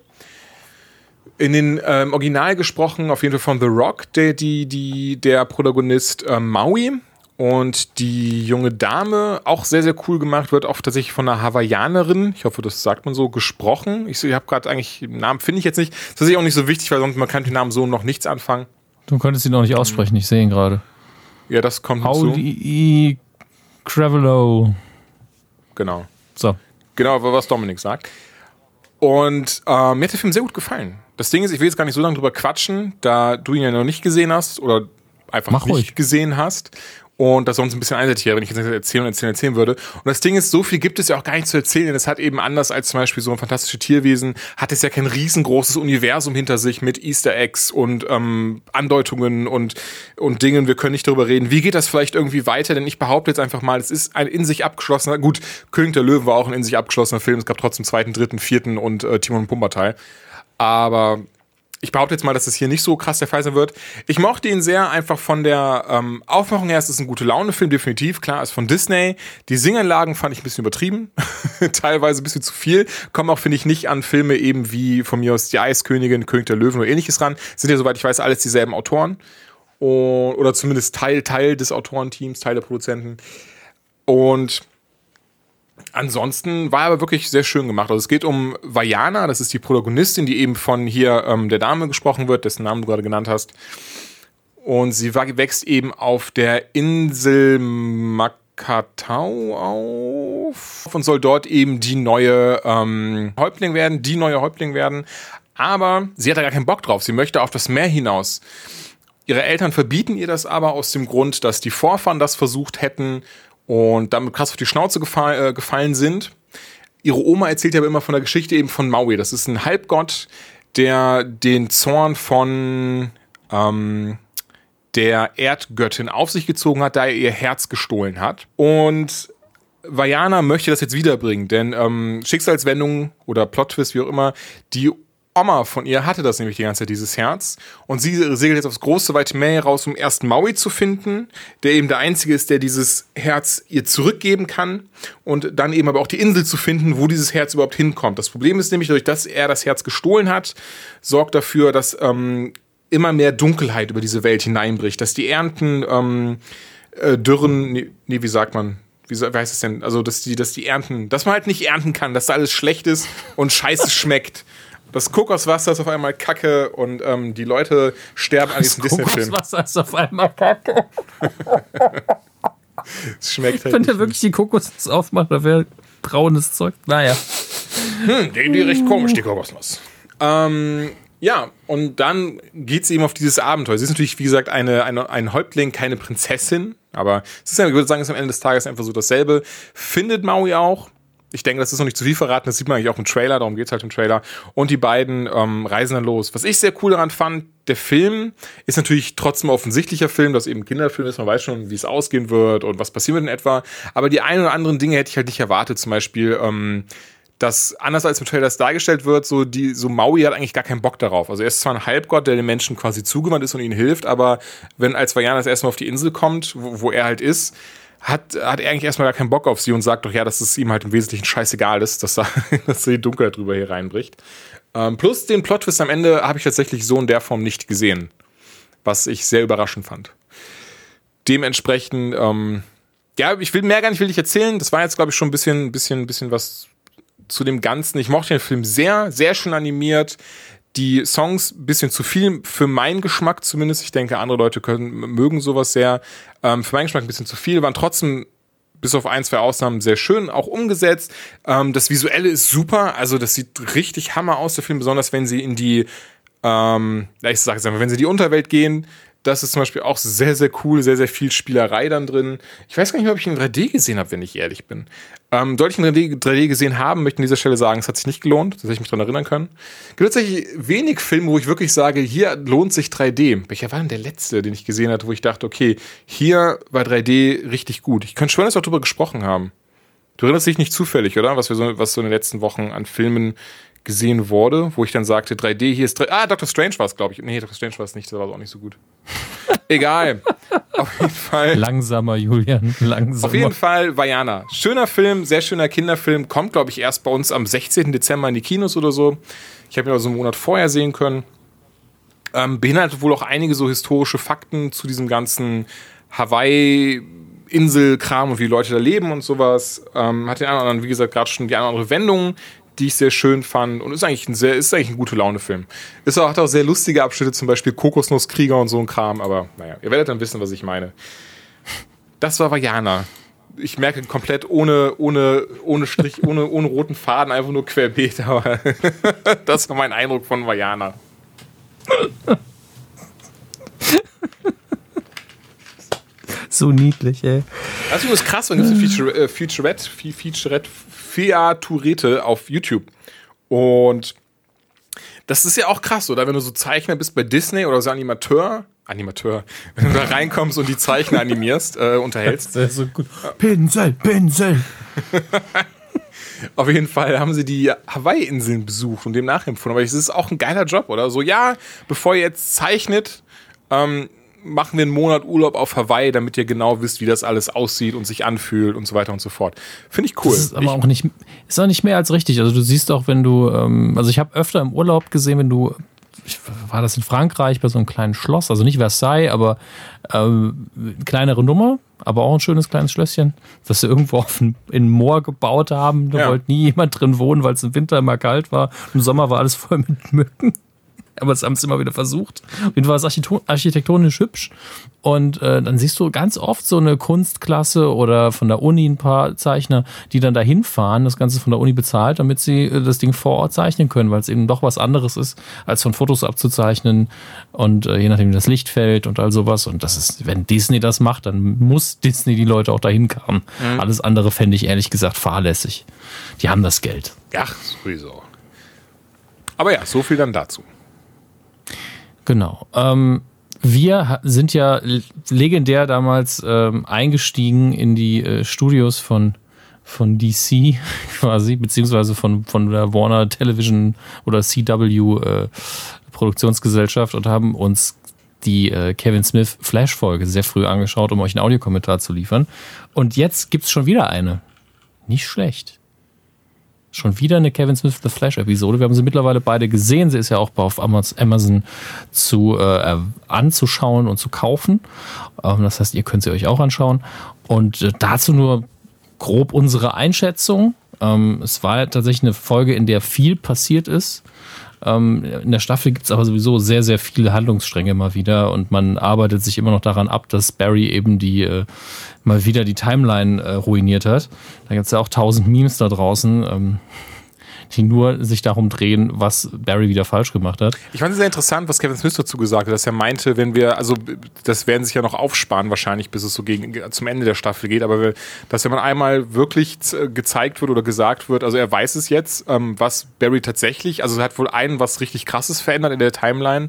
In den ähm, Original gesprochen, auf jeden Fall von The Rock, der, die, die, der Protagonist ähm, Maui. Und die junge Dame, auch sehr, sehr cool gemacht, wird auch tatsächlich von einer Hawaiianerin, ich hoffe, das sagt man so, gesprochen. Ich, ich habe gerade eigentlich, den Namen finde ich jetzt nicht. Das ist tatsächlich auch nicht so wichtig, weil sonst man kann mit dem Namen so noch nichts anfangen. Du konntest ihn noch nicht aussprechen, ich sehe ihn gerade. Ja, das kommt hinzu. Pauli Cravelo. Genau. So. Genau, was Dominik sagt. Und äh, mir hat der Film sehr gut gefallen. Das Ding ist, ich will jetzt gar nicht so lange drüber quatschen, da du ihn ja noch nicht gesehen hast oder einfach Mach nicht ruhig. gesehen hast. Und das sonst ein bisschen einseitig wäre, wenn ich jetzt erzählen, erzählen, erzählen würde. Und das Ding ist, so viel gibt es ja auch gar nicht zu erzählen, denn es hat eben anders als zum Beispiel so ein fantastisches Tierwesen, hat es ja kein riesengroßes Universum hinter sich mit Easter Eggs und ähm, Andeutungen und, und Dingen. Wir können nicht darüber reden. Wie geht das vielleicht irgendwie weiter? Denn ich behaupte jetzt einfach mal, es ist ein in sich abgeschlossener, gut, König der Löwen war auch ein in sich abgeschlossener Film. Es gab trotzdem zweiten, dritten, vierten und äh, Timon und Pumba Teil. Aber ich behaupte jetzt mal, dass es hier nicht so krass der Fall sein wird. Ich mochte ihn sehr einfach von der ähm, Aufmachung her. Es ist ein gute Laune-Film, definitiv. Klar, ist von Disney. Die Singanlagen fand ich ein bisschen übertrieben. Teilweise ein bisschen zu viel. Kommen auch, finde ich, nicht an Filme eben wie von mir aus Die Eiskönigin, König der Löwen oder ähnliches ran. Sind ja, soweit ich weiß, alles dieselben Autoren. Und, oder zumindest Teil, Teil des Autorenteams, Teil der Produzenten. Und Ansonsten war er aber wirklich sehr schön gemacht. Also es geht um Vajana, das ist die Protagonistin, die eben von hier ähm, der Dame gesprochen wird, dessen Namen du gerade genannt hast. Und sie wächst eben auf der Insel Makatau auf und soll dort eben die neue ähm, Häuptling werden, die neue Häuptling werden. Aber sie hat da gar keinen Bock drauf. Sie möchte auf das Meer hinaus. Ihre Eltern verbieten ihr das aber aus dem Grund, dass die Vorfahren das versucht hätten und damit krass auf die Schnauze äh, gefallen sind. Ihre Oma erzählt ja immer von der Geschichte eben von Maui. Das ist ein Halbgott, der den Zorn von ähm, der Erdgöttin auf sich gezogen hat, da er ihr Herz gestohlen hat. Und Vajana möchte das jetzt wiederbringen, denn ähm, Schicksalswendungen oder Plot-Twist, wie auch immer, die Oma von ihr hatte das nämlich die ganze Zeit, dieses Herz. Und sie segelt jetzt aufs große, weite Meer raus, um erst Maui zu finden, der eben der Einzige ist, der dieses Herz ihr zurückgeben kann. Und dann eben aber auch die Insel zu finden, wo dieses Herz überhaupt hinkommt. Das Problem ist nämlich, dadurch, dass er das Herz gestohlen hat, sorgt dafür, dass ähm, immer mehr Dunkelheit über diese Welt hineinbricht. Dass die Ernten, ähm, äh, Dürren, nee, nee, wie sagt man? wie, heißt es denn? Also, dass die, dass die ernten, dass man halt nicht ernten kann, dass da alles schlecht ist und scheiße schmeckt. Das Kokoswasser ist auf einmal Kacke und ähm, die Leute sterben an diesem Disney-Film. Kokoswasser ist auf einmal Kacke. es schmeckt halt. Wenn der wirklich die Kokosnuss aufmacht, da wäre braunes Zeug. Naja. Hm, die, die riecht komisch, die Kokosnuss. Ähm, ja, und dann geht sie eben auf dieses Abenteuer. Sie ist natürlich, wie gesagt, eine, eine, ein Häuptling, keine Prinzessin. Aber es ist ja, ich würde sagen, es ist am Ende des Tages einfach so dasselbe. Findet Maui auch, ich denke, das ist noch nicht zu viel verraten, das sieht man eigentlich auch im Trailer, darum geht es halt im Trailer. Und die beiden ähm, reisen dann los. Was ich sehr cool daran fand, der Film ist natürlich trotzdem offensichtlicher Film, dass eben Kinderfilm ist, man weiß schon, wie es ausgehen wird und was passiert in etwa. Aber die ein oder anderen Dinge hätte ich halt nicht erwartet, zum Beispiel, ähm, dass anders als im Trailer das dargestellt wird, so die so Maui hat eigentlich gar keinen Bock darauf. Also er ist zwar ein Halbgott, der den Menschen quasi zugewandt ist und ihnen hilft, aber wenn als Vajana das erstmal auf die Insel kommt, wo, wo er halt ist, hat, hat er eigentlich erstmal gar keinen Bock auf sie und sagt doch ja, dass es ihm halt im Wesentlichen scheißegal ist, dass da, dass die Dunkelheit drüber hier reinbricht. Ähm, plus den Plot-Twist am Ende habe ich tatsächlich so in der Form nicht gesehen, was ich sehr überraschend fand. Dementsprechend, ähm, ja, ich will mehr gar nicht will ich erzählen. Das war jetzt, glaube ich, schon ein bisschen, bisschen, bisschen was zu dem Ganzen. Ich mochte den Film sehr, sehr schön animiert die Songs ein bisschen zu viel für meinen Geschmack zumindest. Ich denke, andere Leute können, mögen sowas sehr. Ähm, für meinen Geschmack ein bisschen zu viel, waren trotzdem bis auf ein, zwei Ausnahmen sehr schön auch umgesetzt. Ähm, das Visuelle ist super, also das sieht richtig Hammer aus, der Film, besonders wenn sie in die, ähm, ich sage es einfach, wenn sie in die Unterwelt gehen, das ist zum Beispiel auch sehr, sehr cool, sehr, sehr viel Spielerei dann drin. Ich weiß gar nicht mehr, ob ich ihn in 3D gesehen habe, wenn ich ehrlich bin. Ähm, sollte ich in 3D, gesehen haben, möchte ich an dieser Stelle sagen, es hat sich nicht gelohnt, dass ich mich daran erinnern können. Es gibt tatsächlich wenig Filme, wo ich wirklich sage, hier lohnt sich 3D. Welcher war denn der letzte, den ich gesehen hatte, wo ich dachte, okay, hier war 3D richtig gut. Ich könnte schon, dass wir darüber gesprochen haben. Du erinnerst dich nicht zufällig, oder? Was wir so, was so in den letzten Wochen an Filmen gesehen wurde, wo ich dann sagte, 3D, hier ist 3D. Ah, Doctor Strange war es, glaube ich. Nee, Doctor Strange war es nicht, das war auch nicht so gut. Egal. Auf jeden Fall. Langsamer, Julian, langsamer. Auf jeden Fall Vajana. Schöner Film, sehr schöner Kinderfilm. Kommt, glaube ich, erst bei uns am 16. Dezember in die Kinos oder so. Ich habe ihn also einen Monat vorher sehen können. Ähm, beinhaltet wohl auch einige so historische Fakten zu diesem ganzen Hawaii- Inselkram und wie Leute da leben und sowas. Ähm, hat den anderen, wie gesagt, gerade schon die eine oder andere Wendung, die ich sehr schön fand und ist eigentlich ein sehr, ist eigentlich ein gute Laune-Film. Ist auch, hat auch sehr lustige Abschnitte, zum Beispiel Kokosnusskrieger und so ein Kram, aber naja, ihr werdet dann wissen, was ich meine. Das war Vajana. Ich merke komplett ohne, ohne, ohne Strich, ohne, ohne roten Faden, einfach nur querbeet, aber das war mein Eindruck von Vajana. so niedlich, ey. Das ist krass, gibt es eine äh, Featurette, Featurette, Featurette auf YouTube. Und das ist ja auch krass, oder? Wenn du so Zeichner bist bei Disney oder so Animateur, Animateur, wenn du da reinkommst und die Zeichner animierst, äh, unterhältst. Das ist so gut. Pinsel, Pinsel. Auf jeden Fall haben sie die Hawaii-Inseln besucht und dem nachempfunden. Aber es ist auch ein geiler Job, oder? So, ja, bevor ihr jetzt zeichnet, ähm, machen wir einen Monat Urlaub auf Hawaii, damit ihr genau wisst, wie das alles aussieht und sich anfühlt und so weiter und so fort. Finde ich cool. Das ist aber ich, auch nicht, ist auch nicht mehr als richtig. Also du siehst auch, wenn du, ähm, also ich habe öfter im Urlaub gesehen, wenn du, ich, war das in Frankreich bei so einem kleinen Schloss, also nicht Versailles, aber ähm, kleinere Nummer, aber auch ein schönes kleines Schlösschen, das sie irgendwo auf ein, in Moor gebaut haben. Da Ja. wollte nie jemand drin wohnen, weil es im Winter immer kalt war. Im Sommer war alles voll mit Mücken. Aber das haben sie immer wieder versucht. Auf jeden Fall war es architektonisch hübsch. Und äh, dann siehst du ganz oft so eine Kunstklasse oder von der Uni ein paar Zeichner, die dann dahin fahren, das Ganze von der Uni bezahlt, damit sie äh, das Ding vor Ort zeichnen können, weil es eben doch was anderes ist, als von Fotos abzuzeichnen und äh, je nachdem wie das Licht fällt und all sowas. Und das ist, wenn Disney das macht, dann muss Disney die Leute auch dahin kamen. Alles andere fände ich ehrlich gesagt fahrlässig. Die haben das Geld. ja, sowieso. Aber ja, so viel dann dazu. Genau. Ähm, wir sind ja legendär damals ähm, eingestiegen in die äh, Studios von, von DC quasi, beziehungsweise von, von der Warner Television oder CW äh, Produktionsgesellschaft und haben uns die äh, Kevin Smith Flash-Folge sehr früh angeschaut, um euch einen Audiokommentar zu liefern. Und jetzt gibt's schon wieder eine. Nicht schlecht. Schon wieder eine Kevin Smith The Flash Episode. Wir haben sie mittlerweile beide gesehen. Sie ist ja auch auf Amaz- Amazon zu äh, anzuschauen und zu kaufen. Ähm, das heißt, ihr könnt sie euch auch anschauen. Und äh, dazu nur grob unsere Einschätzung. Ähm, es war tatsächlich eine Folge, in der viel passiert ist. Ähm, in der Staffel gibt es aber sowieso sehr, sehr viele Handlungsstränge immer wieder und man arbeitet sich immer noch daran ab, dass Barry eben die äh, mal wieder die Timeline äh, ruiniert hat. Da gibt es ja auch tausend Memes da draußen, ähm, die nur sich darum drehen, was Barry wieder falsch gemacht hat. Ich fand es sehr interessant, was Kevin Smith dazu gesagt hat, dass er meinte, wenn wir, also das werden sich ja noch aufsparen wahrscheinlich, bis es so gegen, zum Ende der Staffel geht, aber dass wenn man einmal wirklich z- gezeigt wird oder gesagt wird, also er weiß es jetzt, ähm, was Barry tatsächlich, also er hat wohl einen was richtig krasses verändert in der Timeline,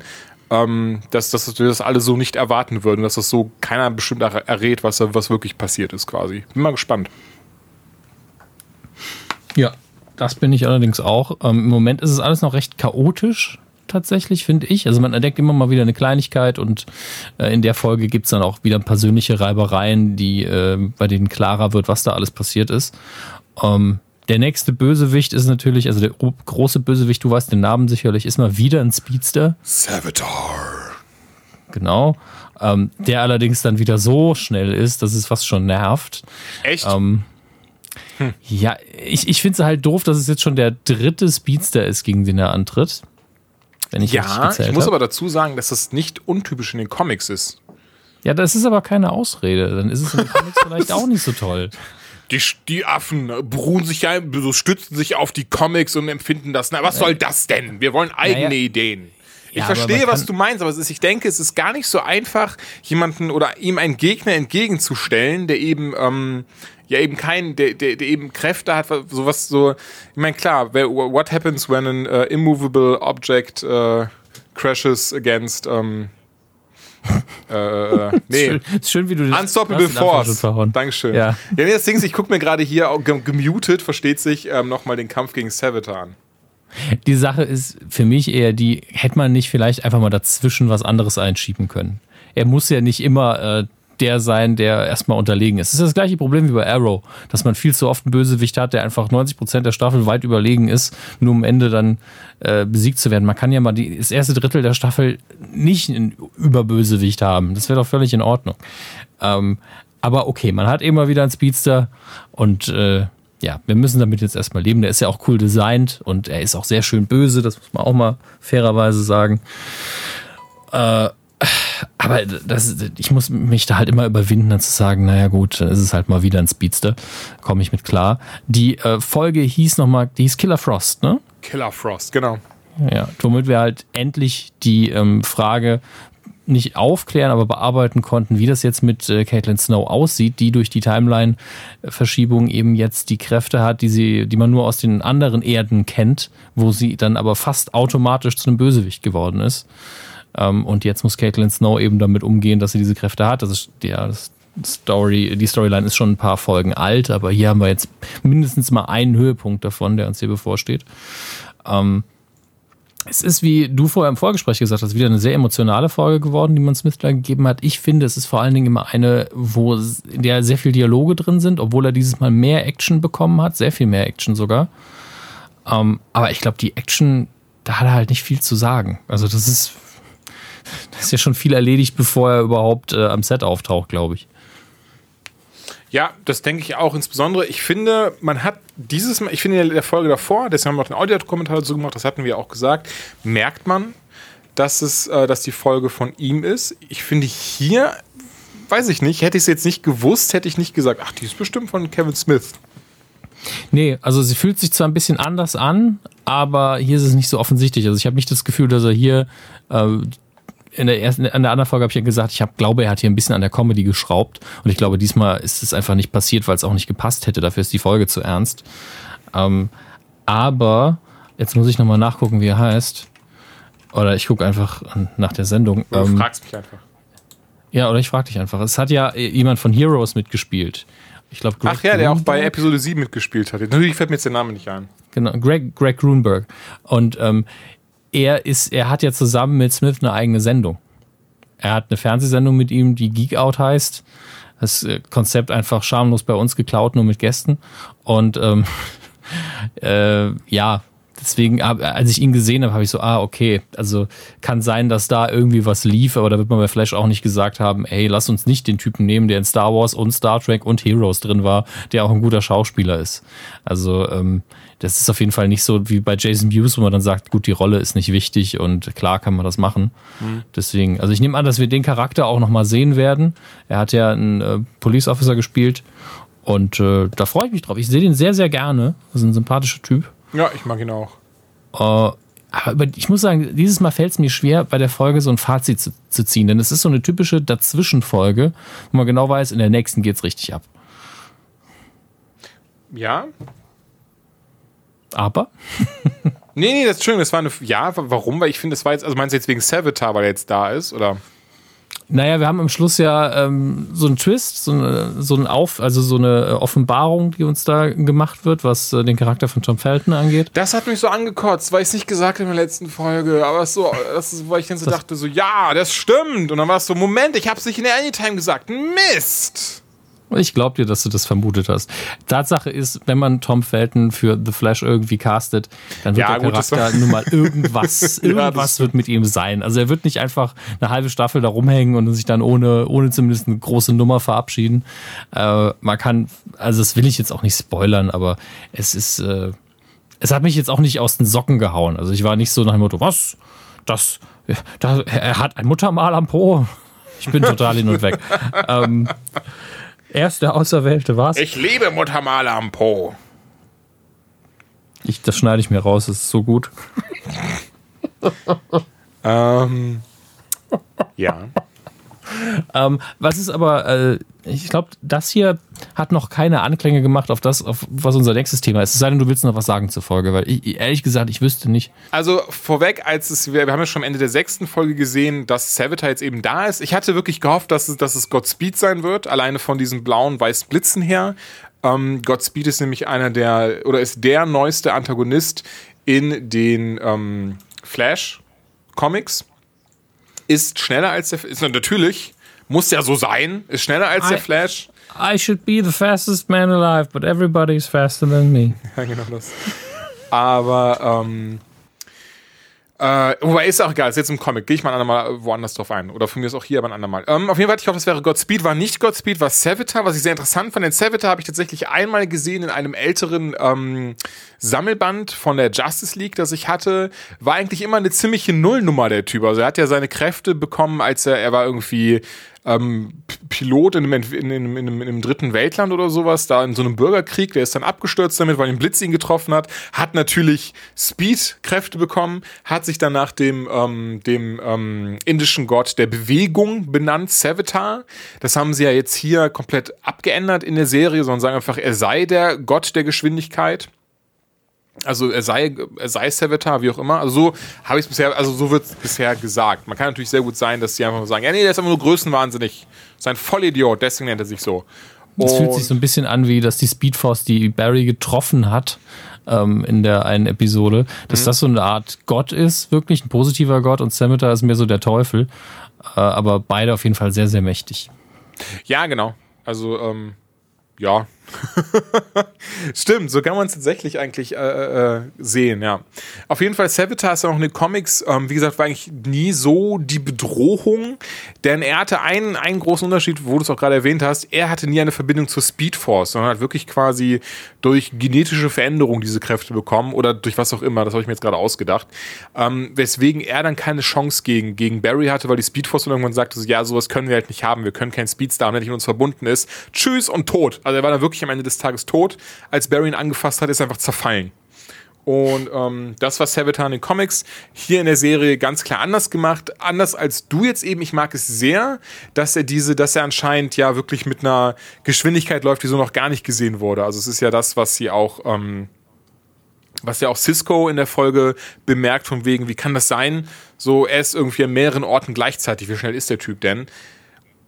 ähm, dass, dass wir das alle so nicht erwarten würden, dass das so keiner bestimmt er- errät, was, was wirklich passiert ist quasi. Bin mal gespannt. Ja, das bin ich allerdings auch. Ähm, Im Moment ist es alles noch recht chaotisch, tatsächlich, finde ich. Also man entdeckt immer mal wieder eine Kleinigkeit und äh, in der Folge gibt es dann auch wieder persönliche Reibereien, die, äh, bei denen klarer wird, was da alles passiert ist. Ähm, der nächste Bösewicht ist natürlich, also der große Bösewicht, du weißt den Namen sicherlich, ist mal wieder ein Speedster. Savitar. Genau. Ähm, der allerdings dann wieder so schnell ist, dass es fast schon nervt. Echt? Ähm, Ja, ich, ich finde es halt doof, dass es jetzt schon der dritte Speedster ist, gegen den er antritt. Wenn ich ja, ich muss hab. aber dazu sagen, dass das nicht untypisch in den Comics ist. Ja, das ist aber keine Ausrede. Dann ist es in den Comics vielleicht auch nicht so toll. Die, die Affen beruhen sich ja, stützen sich auf die Comics und empfinden das. Na, was soll das denn? Wir wollen eigene Naja. Ideen. Ich Ja, verstehe, was du meinst, aber es ist, ich denke, es ist gar nicht so einfach, jemanden oder ihm einen Gegner entgegenzustellen, der eben, ähm, ja eben kein, der, der, der eben Kräfte hat, sowas so. Ich meine, klar, what happens when an uh, immovable object uh, crashes against, ähm, äh, äh, nee. Schön, ist schön, wie du das Unstoppable Force. Dankeschön. Ja. Ja, nee, das Ding ist, ich gucke mir gerade hier gem- gemutet, versteht sich, ähm, nochmal den Kampf gegen Savitar an. Die Sache ist für mich eher die, hätte man nicht vielleicht einfach mal dazwischen was anderes einschieben können. Er muss ja nicht immer äh, der sein, der erstmal unterlegen ist. Das ist das gleiche Problem wie bei Arrow, dass man viel zu oft einen Bösewicht hat, der einfach 90% der Staffel weit überlegen ist, nur um am Ende dann äh, besiegt zu werden. Man kann ja mal die, das erste Drittel der Staffel nicht einen Überbösewicht haben. Das wäre doch völlig in Ordnung. Ähm, aber okay, man hat immer wieder einen Speedster und äh, ja, wir müssen damit jetzt erstmal leben. Der ist ja auch cool designt und er ist auch sehr schön böse, das muss man auch mal fairerweise sagen. Äh, aber das, ich muss mich da halt immer überwinden, dann zu sagen, naja gut, dann ist es halt mal wieder ein Speedster. Komme ich mit klar. Die äh, Folge hieß nochmal, die hieß Killer Frost, ne? Killer Frost, genau. Ja, womit wir halt endlich die ähm, Frage nicht aufklären, aber bearbeiten konnten, wie das jetzt mit äh, Caitlin Snow aussieht, die durch die Timeline-Verschiebung eben jetzt die Kräfte hat, die sie, die man nur aus den anderen Erden kennt, wo sie dann aber fast automatisch zu einem Bösewicht geworden ist. Ähm, und jetzt muss Caitlin Snow eben damit umgehen, dass sie diese Kräfte hat. Das ist ja das Story, die Storyline ist schon ein paar Folgen alt, aber hier haben wir jetzt mindestens mal einen Höhepunkt davon, der uns hier bevorsteht. Ähm, es ist, wie du vorher im Vorgespräch gesagt hast, wieder eine sehr emotionale Folge geworden, die man Smith da gegeben hat. Ich finde, es ist vor allen Dingen immer eine, wo in der sehr viel Dialoge drin sind, obwohl er dieses Mal mehr Action bekommen hat, sehr viel mehr Action sogar. Ähm, aber ich glaube, die Action, da hat er halt nicht viel zu sagen. Also das ist, das ist ja schon viel erledigt, bevor er überhaupt äh, am Set auftaucht, glaube ich. Ja, das denke ich auch. Insbesondere, ich finde, man hat dieses Mal, ich finde in der Folge davor, deswegen haben wir auch den Audiokommentar dazu gemacht, das hatten wir auch gesagt, merkt man, dass es, äh, dass die Folge von ihm ist. Ich finde hier, weiß ich nicht, hätte ich es jetzt nicht gewusst, hätte ich nicht gesagt, ach, die ist bestimmt von Kevin Smith. Nee, also sie fühlt sich zwar ein bisschen anders an, aber hier ist es nicht so offensichtlich. Also ich habe nicht das Gefühl, dass er hier äh, in der ersten, in der anderen Folge habe ich ja gesagt, ich hab, glaube, er hat hier ein bisschen an der Comedy geschraubt. Und ich glaube, diesmal ist es einfach nicht passiert, weil es auch nicht gepasst hätte. Dafür ist die Folge zu ernst. Ähm, aber jetzt muss ich nochmal nachgucken, wie er heißt. Oder ich gucke einfach nach der Sendung. Du ähm, fragst mich einfach. Ja, oder ich frage dich einfach. Es hat ja jemand von Heroes mitgespielt. Ich glaube, Ach ja, der auch bei Episode 7 mitgespielt hat. Natürlich fällt mir jetzt der Name nicht ein. Genau, Greg, Greg Grunberg. Und ähm, er ist, er hat ja zusammen mit Smith eine eigene Sendung. Er hat eine Fernsehsendung mit ihm, die Geek Out heißt. Das äh, Konzept einfach schamlos bei uns geklaut, nur mit Gästen. Und ähm, äh, ja, deswegen, als ich ihn gesehen habe, habe ich so, ah, okay, also kann sein, dass da irgendwie was lief, aber da wird man bei Flash auch nicht gesagt haben, ey, lass uns nicht den Typen nehmen, der in Star Wars und Star Trek und Heroes drin war, der auch ein guter Schauspieler ist. Also, ähm, das ist auf jeden Fall nicht so wie bei Jason Hughes, wo man dann sagt, gut, die Rolle ist nicht wichtig und klar kann man das machen. Mhm. Deswegen, also ich nehme an, dass wir den Charakter auch nochmal sehen werden. Er hat ja einen äh, Police Officer gespielt und äh, da freue ich mich drauf. Ich sehe den sehr, sehr gerne. Das ist ein sympathischer Typ. Ja, ich mag ihn auch. Äh, aber ich muss sagen, dieses Mal fällt es mir schwer, bei der Folge so ein Fazit zu, zu, ziehen, denn es ist so eine typische Dazwischenfolge, wo man genau weiß, in der nächsten geht es richtig ab. Ja. Aber? nee, nee, das ist schön. Das war eine. Ja, warum? Weil ich finde, das war jetzt. Also meinst du jetzt wegen Savitar, weil er jetzt da ist? Oder? Naja, wir haben am Schluss ja ähm, so einen Twist, so, eine, so ein Auf, also so eine äh, Offenbarung, die uns da gemacht wird, was äh, den Charakter von Tom Felton angeht. Das hat mich so angekotzt, weil ich es nicht gesagt habe in der letzten Folge. Aber so, das ist, weil ich dann so das dachte, so, ja, das stimmt. Und dann war es so, Moment, ich habe es nicht in der Anytime gesagt. Mist! Ich glaube dir, dass du das vermutet hast. Tatsache ist, wenn man Tom Felton für The Flash irgendwie castet, dann wird ja, der gut, Charakter nun mal irgendwas, irgendwas wird mit ihm sein. Also er wird nicht einfach eine halbe Staffel da rumhängen und sich dann ohne, ohne zumindest eine große Nummer verabschieden. Äh, man kann, also das will ich jetzt auch nicht spoilern, aber es ist, äh, es hat mich jetzt auch nicht aus den Socken gehauen. Also ich war nicht so nach dem Motto, was? Das, das er hat ein Muttermal am Po. Ich bin total hin und weg. ähm, Erste Auserwählte, was? Ich liebe Muttermale am Po. Ich, das schneide ich mir raus, das ist so gut. ähm, ja. ähm, was ist aber, äh, ich glaube, das hier hat noch keine Anklänge gemacht auf das, auf was unser nächstes Thema ist. Es sei denn, du willst noch was sagen zur Folge, weil ich, ehrlich gesagt, ich wüsste nicht. Also vorweg, als es, wir, wir haben ja schon am Ende der sechsten Folge gesehen, dass Savitar jetzt eben da ist. Ich hatte wirklich gehofft, dass es, dass es Godspeed sein wird, alleine von diesen blauen, weiß Blitzen her. Ähm, Godspeed ist nämlich einer der, oder ist der neueste Antagonist in den ähm, Flash-Comics ist schneller als der, ist natürlich, muss ja so sein, ist schneller als I, der Flash. I should be the fastest man alive, but everybody's faster than me. ja, genau das. Aber, ähm, äh, wobei ist auch egal, ist jetzt im Comic. Gehe ich mal ein andermal woanders drauf ein. Oder von mir ist auch hier aber ein andermal. Ähm, auf jeden Fall, ich hoffe, es wäre Godspeed. War nicht Godspeed, war Savitar. Was ich sehr interessant fand, den Savitar habe ich tatsächlich einmal gesehen in einem älteren ähm, Sammelband von der Justice League, das ich hatte. War eigentlich immer eine ziemliche Nullnummer, der Typ. Also er hat ja seine Kräfte bekommen, als er, er war irgendwie ähm, Pilot in einem, in, einem, in, einem, in einem dritten Weltland oder sowas, da in so einem Bürgerkrieg, der ist dann abgestürzt damit, weil ein Blitz ihn getroffen hat, hat natürlich Speed-Kräfte bekommen, hat sich dann nach dem, ähm, dem ähm, indischen Gott der Bewegung benannt, Savitar. Das haben sie ja jetzt hier komplett abgeändert in der Serie, sondern sagen einfach, er sei der Gott der Geschwindigkeit. Also er sei, er sei Savitar, wie auch immer. Also so habe ich es bisher, also so wird es bisher gesagt. Man kann natürlich sehr gut sein, dass sie einfach nur sagen, ja nee, der ist einfach nur größenwahnsinnig. Sein Vollidiot, deswegen nennt er sich so. Es fühlt sich so ein bisschen an, wie dass die Speedforce, die Barry getroffen hat ähm, in der einen Episode, dass mhm. das so eine Art Gott ist, wirklich ein positiver Gott und Savitar ist mehr so der Teufel. Äh, aber beide auf jeden Fall sehr, sehr mächtig. Ja, genau. Also, ähm, ja, Stimmt, so kann man es tatsächlich eigentlich äh, äh, sehen, ja. Auf jeden Fall, Savitar ist ja auch in den Comics, ähm, wie gesagt, war eigentlich nie so die Bedrohung, denn er hatte einen, einen großen Unterschied, wo du es auch gerade erwähnt hast, er hatte nie eine Verbindung zur Speedforce, sondern hat wirklich quasi durch genetische Veränderung diese Kräfte bekommen oder durch was auch immer, das habe ich mir jetzt gerade ausgedacht, ähm, weswegen er dann keine Chance gegen, gegen Barry hatte, weil die Speedforce irgendwann sagte, so, ja, sowas können wir halt nicht haben, wir können keinen Speedstar haben, der nicht mit uns verbunden ist, tschüss und tot. Also er war dann wirklich am Ende des Tages tot. Als Barry ihn angefasst hat, ist er einfach zerfallen. Und ähm, das war Savitar in den Comics hier in der Serie ganz klar anders gemacht. Anders als du jetzt eben. Ich mag es sehr, dass er diese, dass er anscheinend ja wirklich mit einer Geschwindigkeit läuft, die so noch gar nicht gesehen wurde. Also es ist ja das, was sie auch, ähm, was ja auch Cisco in der Folge bemerkt, von wegen, wie kann das sein? So, er ist irgendwie an mehreren Orten gleichzeitig. Wie schnell ist der Typ denn?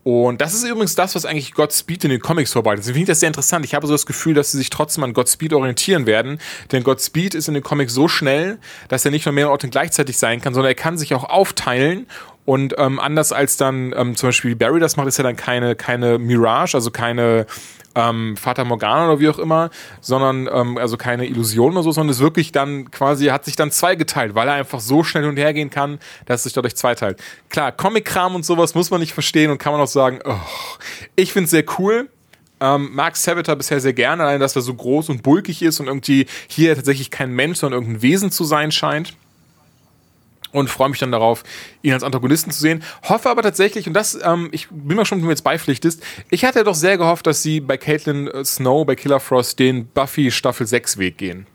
Und das ist übrigens das, was eigentlich Godspeed in den Comics vorbereitet. Finde ich das sehr interessant. Ich habe so das Gefühl, dass sie sich trotzdem an Godspeed orientieren werden. Denn Godspeed ist in den Comics so schnell, dass er nicht nur mehrere Orte gleichzeitig sein kann, sondern er kann sich auch aufteilen und ähm, anders als dann ähm, zum Beispiel Barry das macht, ist ja dann keine, keine Mirage, also keine ähm, Fata Morgana oder wie auch immer, sondern ähm, also keine Illusion oder so, sondern es wirklich dann quasi, hat sich dann zweigeteilt, weil er einfach so schnell hin und her gehen kann, dass es sich dadurch zweiteilt. Klar, Comic-Kram und sowas muss man nicht verstehen und kann man auch sagen, oh, ich finde es sehr cool. Ähm, mag Savitar bisher sehr gerne, allein dass er so groß und bulkig ist und irgendwie hier tatsächlich kein Mensch, sondern irgendein Wesen zu sein scheint und freue mich dann darauf, ihn als Antagonisten zu sehen. Hoffe aber tatsächlich, und das, ähm, ich bin mir schon, wenn du mir jetzt beipflichtest, ich hatte doch sehr gehofft, dass sie bei Caitlin äh, Snow, bei Killer Frost, den Buffy Staffel 6 Weg gehen.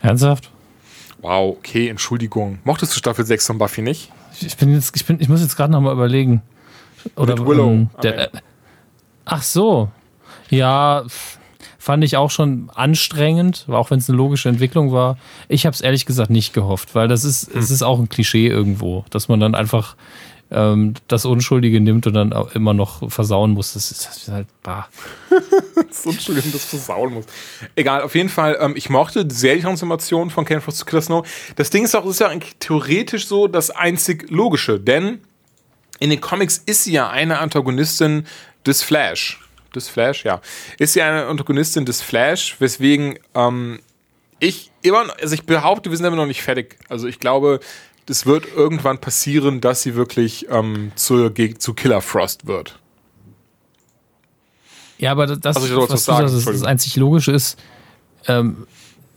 Ernsthaft? Wow, okay, Entschuldigung. Mochtest du Staffel 6 von Buffy nicht? Ich bin jetzt, ich bin, ich muss jetzt gerade nochmal überlegen. Oder Mit Willow. ähm, der, äh, ach so. Ja, fand ich auch schon anstrengend, auch wenn es eine logische Entwicklung war. Ich habe es ehrlich gesagt nicht gehofft, weil das ist, es ist auch ein Klischee irgendwo, dass man dann einfach ähm, das Unschuldige nimmt und dann auch immer noch versauen muss. Das ist, das ist halt bah. so Entschuldigung, das versauen muss. Egal, auf jeden Fall, ähm, ich mochte die Transformation von Ken Frost zu Killer Snow. Das Ding ist auch, ist ja eigentlich theoretisch so das einzig Logische, denn in den Comics ist sie ja eine Antagonistin des Flash des Flash, ja, ist ja eine Antagonistin des Flash, weswegen ähm, ich immer, also ich behaupte, wir sind immer noch nicht fertig. Also ich glaube, es wird irgendwann passieren, dass sie wirklich ähm, zu, zu Killer Frost wird. Ja, aber das, Also soll was du sagen, sagst, das, das einzig Logische ist, ähm,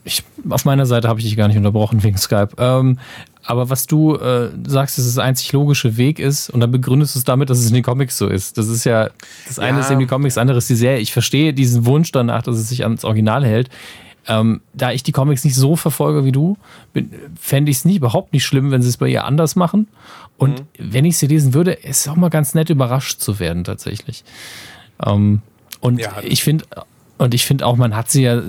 ich, auf meiner Seite habe ich dich gar nicht unterbrochen wegen Skype. Ähm, aber was du äh, sagst, dass es der einzig logische Weg ist, und dann begründest du es damit, dass es in den Comics so ist. Das ist ja, das eine Ja. ist eben die Comics, das andere ist die Serie. Ich verstehe diesen Wunsch danach, dass es sich ans Original hält. Ähm, da ich die Comics nicht so verfolge wie du, fände ich es nicht, überhaupt nicht schlimm, wenn sie es bei ihr anders machen. Und wenn ich sie lesen würde, ist es auch mal ganz nett, überrascht zu werden, tatsächlich. Ähm, und Ja. ich finde, und ich finde auch, man hat sie ja,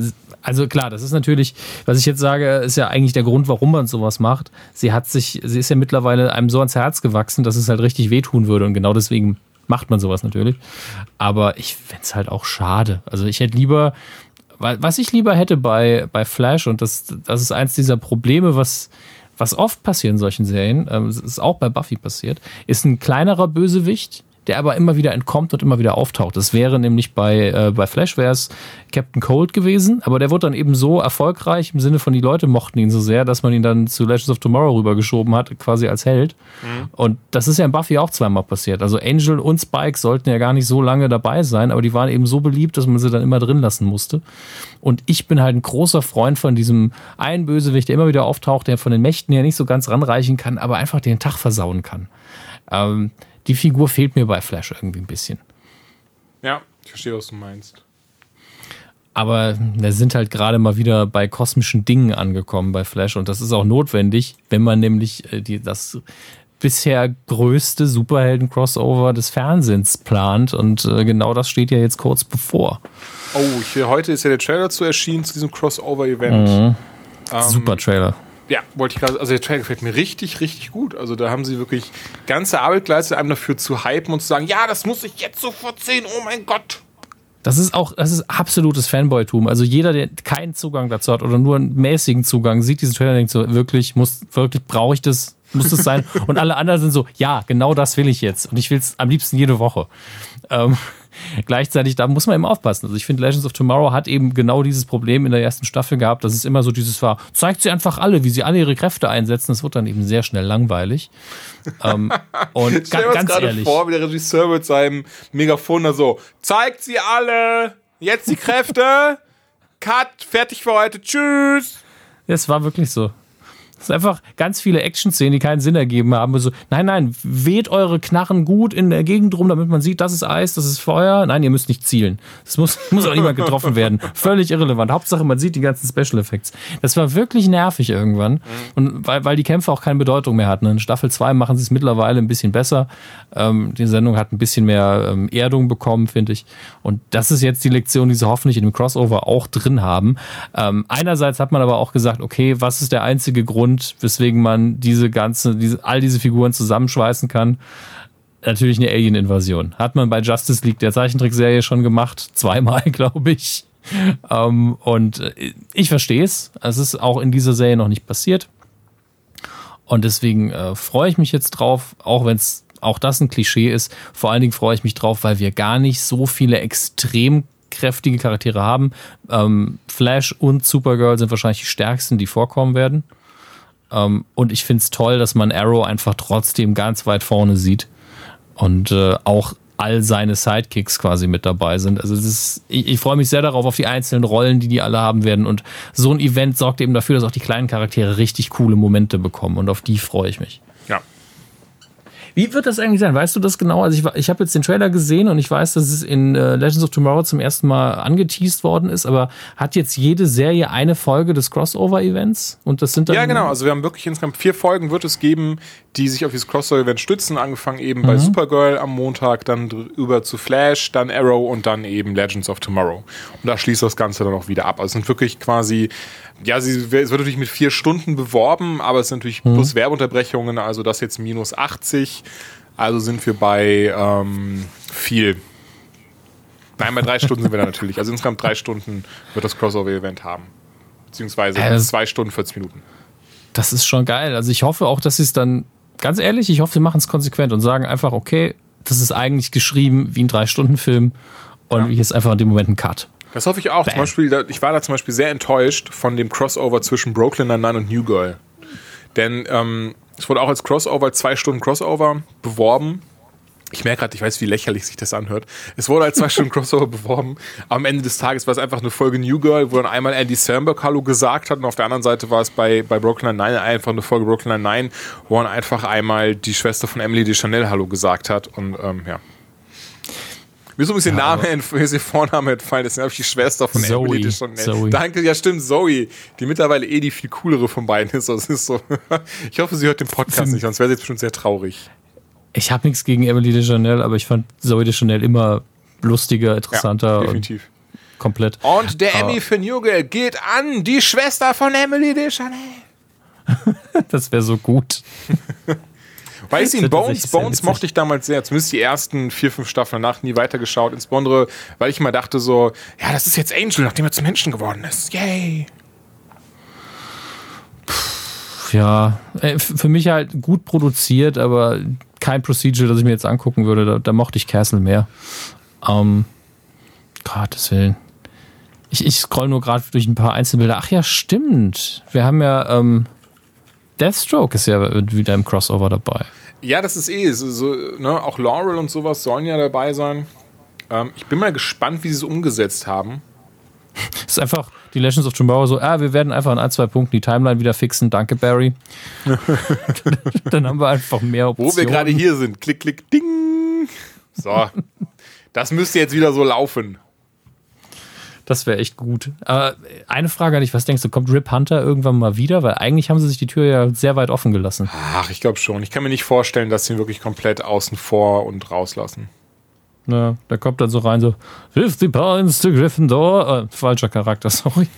also klar, das ist natürlich, was ich jetzt sage, ist ja eigentlich der Grund, warum man sowas macht. Sie hat sich, sie ist ja mittlerweile einem so ans Herz gewachsen, dass es halt richtig wehtun würde und genau deswegen macht man sowas natürlich. Aber ich fände es halt auch schade. Also ich hätte lieber, was ich lieber hätte bei, bei Flash, und das, das ist eins dieser Probleme, was, was oft passiert in solchen Serien, ähm, ist auch bei Buffy passiert, ist ein kleinerer Bösewicht, der aber immer wieder entkommt und immer wieder auftaucht. Das wäre nämlich bei, äh, bei Flash wäre es Captain Cold gewesen, aber der wurde dann eben so erfolgreich im Sinne von die Leute mochten ihn so sehr, dass man ihn dann zu Legends of Tomorrow rübergeschoben hat, quasi als Held. Und das ist ja in Buffy auch zweimal passiert. Also Angel und Spike sollten ja gar nicht so lange dabei sein, aber die waren eben so beliebt, dass man sie dann immer drin lassen musste. Und ich bin halt ein großer Freund von diesem einen Bösewicht, der immer wieder auftaucht, der von den Mächten her nicht so ganz ranreichen kann, aber einfach den Tag versauen kann. Ähm, die Figur fehlt mir bei Flash irgendwie ein bisschen. Ja, ich verstehe, was du meinst. Aber wir sind halt gerade mal wieder bei kosmischen Dingen angekommen bei Flash und das ist auch notwendig, wenn man nämlich äh, die, das bisher größte Superhelden-Crossover des Fernsehens plant und äh, genau das steht ja jetzt kurz bevor. Oh, ich, heute ist ja der Trailer zu erschienen zu diesem Crossover-Event. Mhm. Ähm, Super Trailer. Ja, wollte ich gerade, also der Trailer gefällt mir richtig, richtig gut. Also da haben sie wirklich ganze Arbeit geleistet, einem dafür zu hypen und zu sagen, ja, das muss ich jetzt sofort sehen, oh mein Gott. Das ist auch, das ist absolutes Fanboy-Tum. Also jeder, der keinen Zugang dazu hat oder nur einen mäßigen Zugang, sieht diesen Trailer und denkt so, wirklich, muss, wirklich, brauche ich das? Muss das sein? und alle anderen sind so, ja, genau das will ich jetzt. Und ich will es am liebsten jede Woche. Ähm, Gleichzeitig, da muss man eben aufpassen. Also ich finde, Legends of Tomorrow hat eben genau dieses Problem in der ersten Staffel gehabt, dass es immer so dieses war, zeigt sie einfach alle, wie sie alle ihre Kräfte einsetzen. Das wird dann eben sehr schnell langweilig. ähm, und Stell ga, ganz ehrlich. vor, wie der Regisseur mit seinem Megafon da so, zeigt sie alle, jetzt die Kräfte, Cut, fertig für heute, tschüss. Es war wirklich so. Es sind einfach ganz viele Action-Szenen, die keinen Sinn ergeben haben. So, nein, nein, weht eure Knarren gut in der Gegend rum, damit man sieht, das ist Eis, das ist Feuer. Nein, ihr müsst nicht zielen. Das muss, muss auch niemand getroffen werden. Völlig irrelevant. Hauptsache, man sieht die ganzen Special Effects. Das war wirklich nervig irgendwann. Und weil, weil die Kämpfe auch keine Bedeutung mehr hatten. In Staffel 2 machen sie es mittlerweile ein bisschen besser. Ähm, die Sendung hat ein bisschen mehr ähm, Erdung bekommen, finde ich. Und das ist jetzt die Lektion, die sie hoffentlich in dem Crossover auch drin haben. Ähm, einerseits hat man aber auch gesagt, okay, was ist der einzige Grund, Grund, weswegen man diese ganze, diese, all diese Figuren zusammenschweißen kann. Natürlich eine Alien-Invasion. Hat man bei Justice League der Zeichentrickserie schon gemacht. Zweimal, glaube ich. Ähm, und äh, ich verstehe es. Es ist auch in dieser Serie noch nicht passiert. Und deswegen äh, freue ich mich jetzt drauf, auch wenn es auch das ein Klischee ist. Vor allen Dingen freue ich mich drauf, weil wir gar nicht so viele extrem kräftige Charaktere haben. Ähm, Flash und Supergirl sind wahrscheinlich die stärksten, die vorkommen werden. Ähm, und ich finde es toll, dass man Arrow einfach trotzdem ganz weit vorne sieht und äh, auch all seine Sidekicks quasi mit dabei sind. Also ist, ich, ich freue mich sehr darauf, auf die einzelnen Rollen, die die alle haben werden. Und so ein Event sorgt eben dafür, dass auch die kleinen Charaktere richtig coole Momente bekommen. Und auf die freue ich mich. Wie wird das eigentlich sein? Weißt du das genau? Also ich, ich habe jetzt den Trailer gesehen und ich weiß, dass es in äh, Legends of Tomorrow zum ersten Mal angeteased worden ist, aber hat jetzt jede Serie eine Folge des Crossover-Events? Und das sind dann. Ja, genau. Also wir haben wirklich insgesamt vier Folgen wird es geben, die sich auf dieses Crossover-Event stützen. Angefangen eben mhm. bei Supergirl am Montag, dann über zu Flash, dann Arrow und dann eben Legends of Tomorrow. Und da schließt das Ganze dann auch wieder ab. Also es sind wirklich quasi ja, sie, es wird natürlich mit vier Stunden beworben, aber es sind natürlich mhm. plus Werbeunterbrechungen, also das jetzt minus 80. Also sind wir bei ähm, viel. Nein, bei drei Stunden sind wir da natürlich. Also insgesamt drei Stunden wird das Crossover-Event haben. Beziehungsweise äh, zwei Stunden, 40 Minuten. Das ist schon geil. Also ich hoffe auch, dass sie es dann, ganz ehrlich, ich hoffe, sie machen es konsequent und sagen einfach, okay, das ist eigentlich geschrieben wie ein Drei-Stunden-Film und ja. hier ist einfach in dem Moment ein Cut. Das hoffe ich auch. Bam. Zum Beispiel, ich war da zum Beispiel sehr enttäuscht von dem Crossover zwischen Brooklyn Nine-Nine und New Girl. Denn ähm, es wurde auch als Crossover, zwei Stunden Crossover beworben. Ich merke gerade, ich weiß, wie lächerlich sich das anhört. Es wurde als zwei Stunden Crossover beworben. Am Ende des Tages war es einfach eine Folge New Girl, wo dann einmal Andy Samberg Hallo gesagt hat und auf der anderen Seite war es bei, bei Brooklyn Nine einfach eine Folge Brooklyn Nine, wo dann einfach einmal die Schwester von Emily Deschanel Hallo gesagt hat und ähm, ja. Mir ist übrigens ja, Name, mir ist ihr Vorname entfallen, das ist nämlich die Schwester von Zoe, Emily die schon Zoe. Danke, ja stimmt, Zoe, die mittlerweile eh die viel coolere von beiden ist. Das ist so. ich hoffe, sie hört den Podcast nicht, sonst wäre sie jetzt bestimmt sehr traurig. Ich habe nichts gegen Emily de Chanel, aber ich fand Zoe de Chanel immer lustiger, interessanter. Ja, definitiv. komplett. Und der Emmy für Newgirl geht an die Schwester von Emily de Chanel. das wäre so gut. Weiß ich, Bones, Bones mochte ich damals sehr, zumindest die ersten vier, fünf Staffeln nach nie weitergeschaut, insbesondere, weil ich immer dachte so, ja, das ist jetzt Angel, nachdem er zum Menschen geworden ist. Yay! Ja, äh, für mich halt gut produziert, aber kein Procedural, das ich mir jetzt angucken würde. Da, da mochte ich Castle mehr. Ähm, Gottes Willen. Ich, ich scroll nur gerade durch ein paar Einzelbilder. Ach ja, stimmt. Wir haben ja ähm, Deathstroke ist ja wieder im Crossover dabei. Ja, das ist eh so, ne? auch Laurel und sowas sollen ja dabei sein. Ähm, ich bin mal gespannt, wie sie es umgesetzt haben. Es ist einfach die Legends of Tomorrow so, ah, wir werden einfach in ein, zwei Punkten die Timeline wieder fixen. Danke, Barry. Dann haben wir einfach mehr Optionen. Wo wir gerade hier sind. Klick, klick, ding. So. Das müsste jetzt wieder so laufen. Das wäre echt gut. Aber eine Frage an dich, was denkst du, kommt Rip Hunter irgendwann mal wieder? Weil eigentlich haben sie sich die Tür ja sehr weit offen gelassen. Ach, ich glaube schon. Ich kann mir nicht vorstellen, dass sie ihn wirklich komplett außen vor und rauslassen. Ja, der kommt dann so rein, so 50 points to Gryffindor. Äh, falscher Charakter, sorry.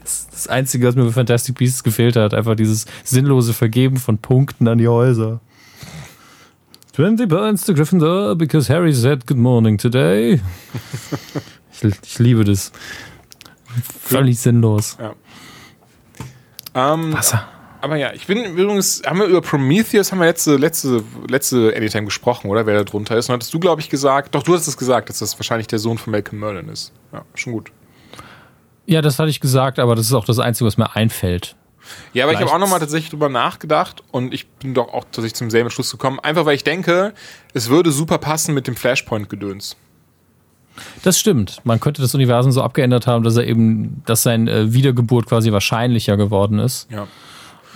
das, das Einzige, was mir bei Fantastic Beasts gefehlt hat, einfach dieses sinnlose Vergeben von Punkten an die Häuser. 20 points to Gryffindor because Harry said good morning today. ich, ich liebe das. Völlig sinnlos. Ähm, Wasser. aber ja, ich bin übrigens, haben wir über Prometheus, haben wir letzte, letzte, letzte Anytime gesprochen, oder? Wer da drunter ist. Und hattest du, glaube ich, gesagt, doch, du hast es gesagt, dass das wahrscheinlich der Sohn von Malcolm Merlin ist. Ja, schon gut. Ja, das hatte ich gesagt, aber das ist auch das Einzige, was mir einfällt. Ja, aber ich habe auch nochmal tatsächlich drüber nachgedacht und ich bin doch auch tatsächlich zum selben Schluss gekommen. Einfach weil ich denke, es würde super passen mit dem Flashpoint-Gedöns. Das stimmt. Man könnte das Universum so abgeändert haben, dass er eben, dass sein äh, Wiedergeburt quasi wahrscheinlicher geworden ist. Ja.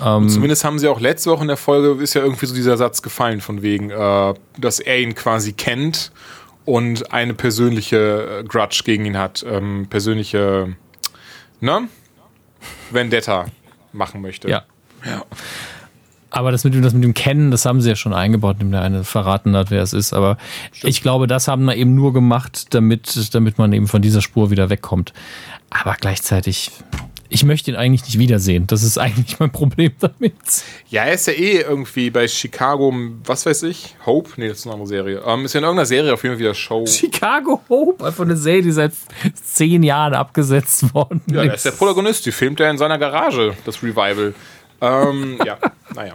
Ähm, zumindest haben sie auch letzte Woche in der Folge, ist ja irgendwie so dieser Satz gefallen, von wegen, äh, dass er ihn quasi kennt und eine persönliche äh, Grudge gegen ihn hat. Ähm, persönliche, ne? Vendetta machen möchte. ja. Ja. Aber das mit dem, das mit dem Kennen, das haben sie ja schon eingebaut, indem der eine verraten hat, wer es ist. Aber ich glaube, das haben wir eben nur gemacht, damit, damit man eben von dieser Spur wieder wegkommt. Aber gleichzeitig, ich möchte ihn eigentlich nicht wiedersehen. Das ist eigentlich mein Problem damit. Ja, er ist ja eh irgendwie bei Chicago, was weiß ich, Hope? Nee, das ist eine andere Serie. Ähm, ist ja in irgendeiner Serie auf jeden Fall wieder Show. Chicago Hope, einfach eine Serie, die seit zehn Jahren abgesetzt worden Ja, er ist der Protagonist, die filmt er in seiner Garage, das Revival. Ähm, ja, naja.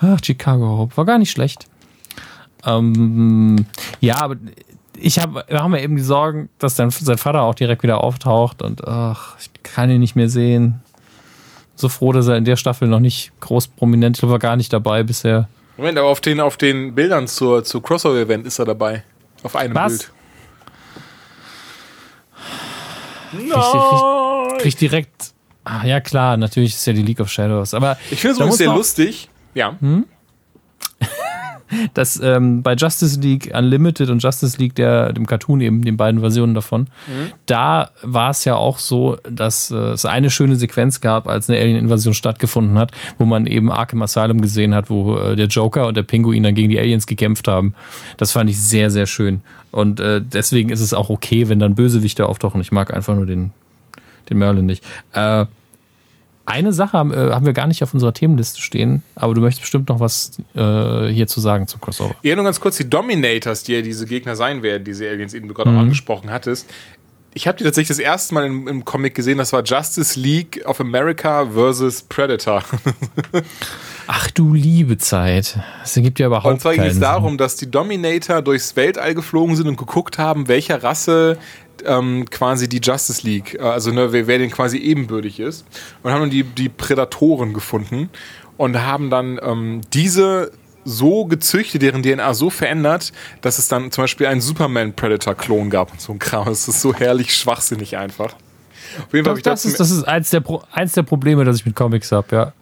Ach, Chicago Hope. War gar nicht schlecht. Ähm, ja, aber ich hab, wir haben ja eben die Sorgen, dass dann sein Vater auch direkt wieder auftaucht und ach, ich kann ihn nicht mehr sehen. So froh, dass er in der Staffel noch nicht groß prominent, ich glaube, war gar nicht dabei bisher. Moment, aber auf den, auf den Bildern zur, zur Crossover-Event ist er dabei. Auf einem Was? Bild. Krieg, krieg direkt. Ah, ja, klar, natürlich ist ja die League of Shadows. Aber Ich finde es übrigens sehr lustig. Ja. dass ähm, bei Justice League Unlimited und Justice League, der, dem Cartoon eben, den beiden Versionen davon, da war es ja auch so, dass äh, es eine schöne Sequenz gab, als eine Alien-Invasion stattgefunden hat, wo man eben Arkham Asylum gesehen hat, wo äh, der Joker und der Pinguin dann gegen die Aliens gekämpft haben. Das fand ich sehr, sehr schön. Und äh, deswegen ist es auch okay, wenn dann Bösewichte auftauchen. Ich mag einfach nur den, den Merlin nicht. Äh, eine Sache haben, äh, haben wir gar nicht auf unserer Themenliste stehen, aber du möchtest bestimmt noch was äh, hier zu sagen zum Crossover. Ja, nur ganz kurz, die Dominators, die ja diese Gegner sein werden, diese Aliens, die du gerade auch angesprochen hattest. Ich habe die tatsächlich das erste Mal im, im Comic gesehen, das war Justice League of America versus Predator. Ach du liebe Zeit. Es ergibt ja überhaupt Und zwar ging es darum, dass die Dominator durchs Weltall geflogen sind und geguckt haben, welcher Rasse ähm, quasi die Justice League, äh, also ne, wer, wer denen quasi ebenbürtig ist. Und haben dann die, die Prädatoren gefunden und haben dann ähm, diese so gezüchtet, deren DNA so verändert, dass es dann zum Beispiel einen Superman-Predator-Klon gab und so ein Kram. Es ist so herrlich schwachsinnig einfach. Auf jeden Fall Das, ich das, ist, das ist eins der, Pro eins der Probleme, das ich mit Comics habe, ja.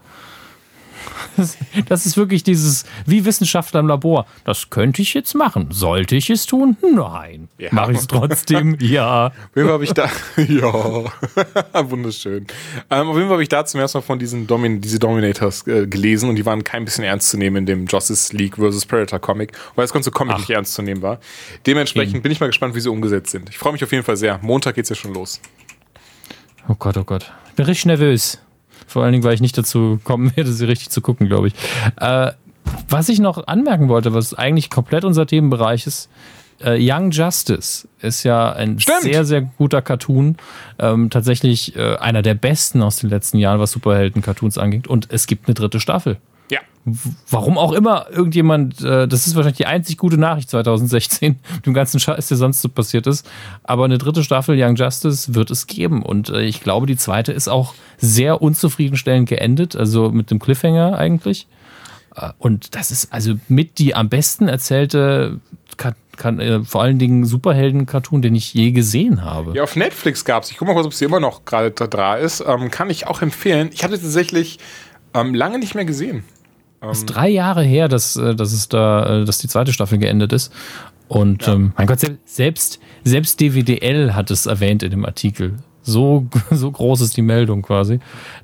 Das, ist wirklich dieses, wie Wissenschaftler im Labor. Das könnte ich jetzt machen. Sollte ich es tun? Nein. Ja. Mache ich es trotzdem? ja. Auf jeden Fall habe ich da. ja, wunderschön. Ähm, auf jeden Fall habe ich da zum ersten Mal von diesen Domin diese Dominators äh, gelesen und die waren kein bisschen ernst zu nehmen in dem Justice League vs. Predator Comic, weil das ganze Comic Ach. nicht ernst zu nehmen war. Dementsprechend Eben. bin ich mal gespannt, wie sie umgesetzt sind. Ich freue mich auf jeden Fall sehr. Montag geht's ja schon los. Oh Gott, oh Gott. Ich bin richtig nervös. Vor allen Dingen, weil ich nicht dazu kommen werde, sie richtig zu gucken, glaube ich. Äh, was ich noch anmerken wollte, was eigentlich komplett unser Themenbereich ist, äh, Young Justice ist ja ein Stimmt. sehr, sehr guter Cartoon. Ähm, tatsächlich äh, einer der besten aus den letzten Jahren, was Superhelden-Cartoons angeht. Und es gibt eine dritte Staffel. Warum auch immer irgendjemand, äh, das ist wahrscheinlich die einzig gute Nachricht 2016, mit dem ganzen Scheiß, der sonst so passiert ist. Aber eine dritte Staffel Young Justice wird es geben. Und äh, ich glaube, die zweite ist auch sehr unzufriedenstellend geendet, also mit dem Cliffhanger eigentlich. Äh, Und das ist also mit die am besten erzählte, Ka- kann, äh, vor allen Dingen Superhelden-Cartoon, den ich je gesehen habe. Ja, auf Netflix gab's. Ich guck mal kurz, ob sie immer noch gerade da, ist. Ähm, kann ich auch empfehlen. Ich habe sie tatsächlich ähm, lange nicht mehr gesehen. Ähm, ist drei Jahre her, dass, äh, dass es da, äh, dass die zweite Staffel geendet ist. Und ja. ähm, mein Gott, selbst, selbst DWDL hat es erwähnt in dem Artikel. So, so groß ist die Meldung quasi.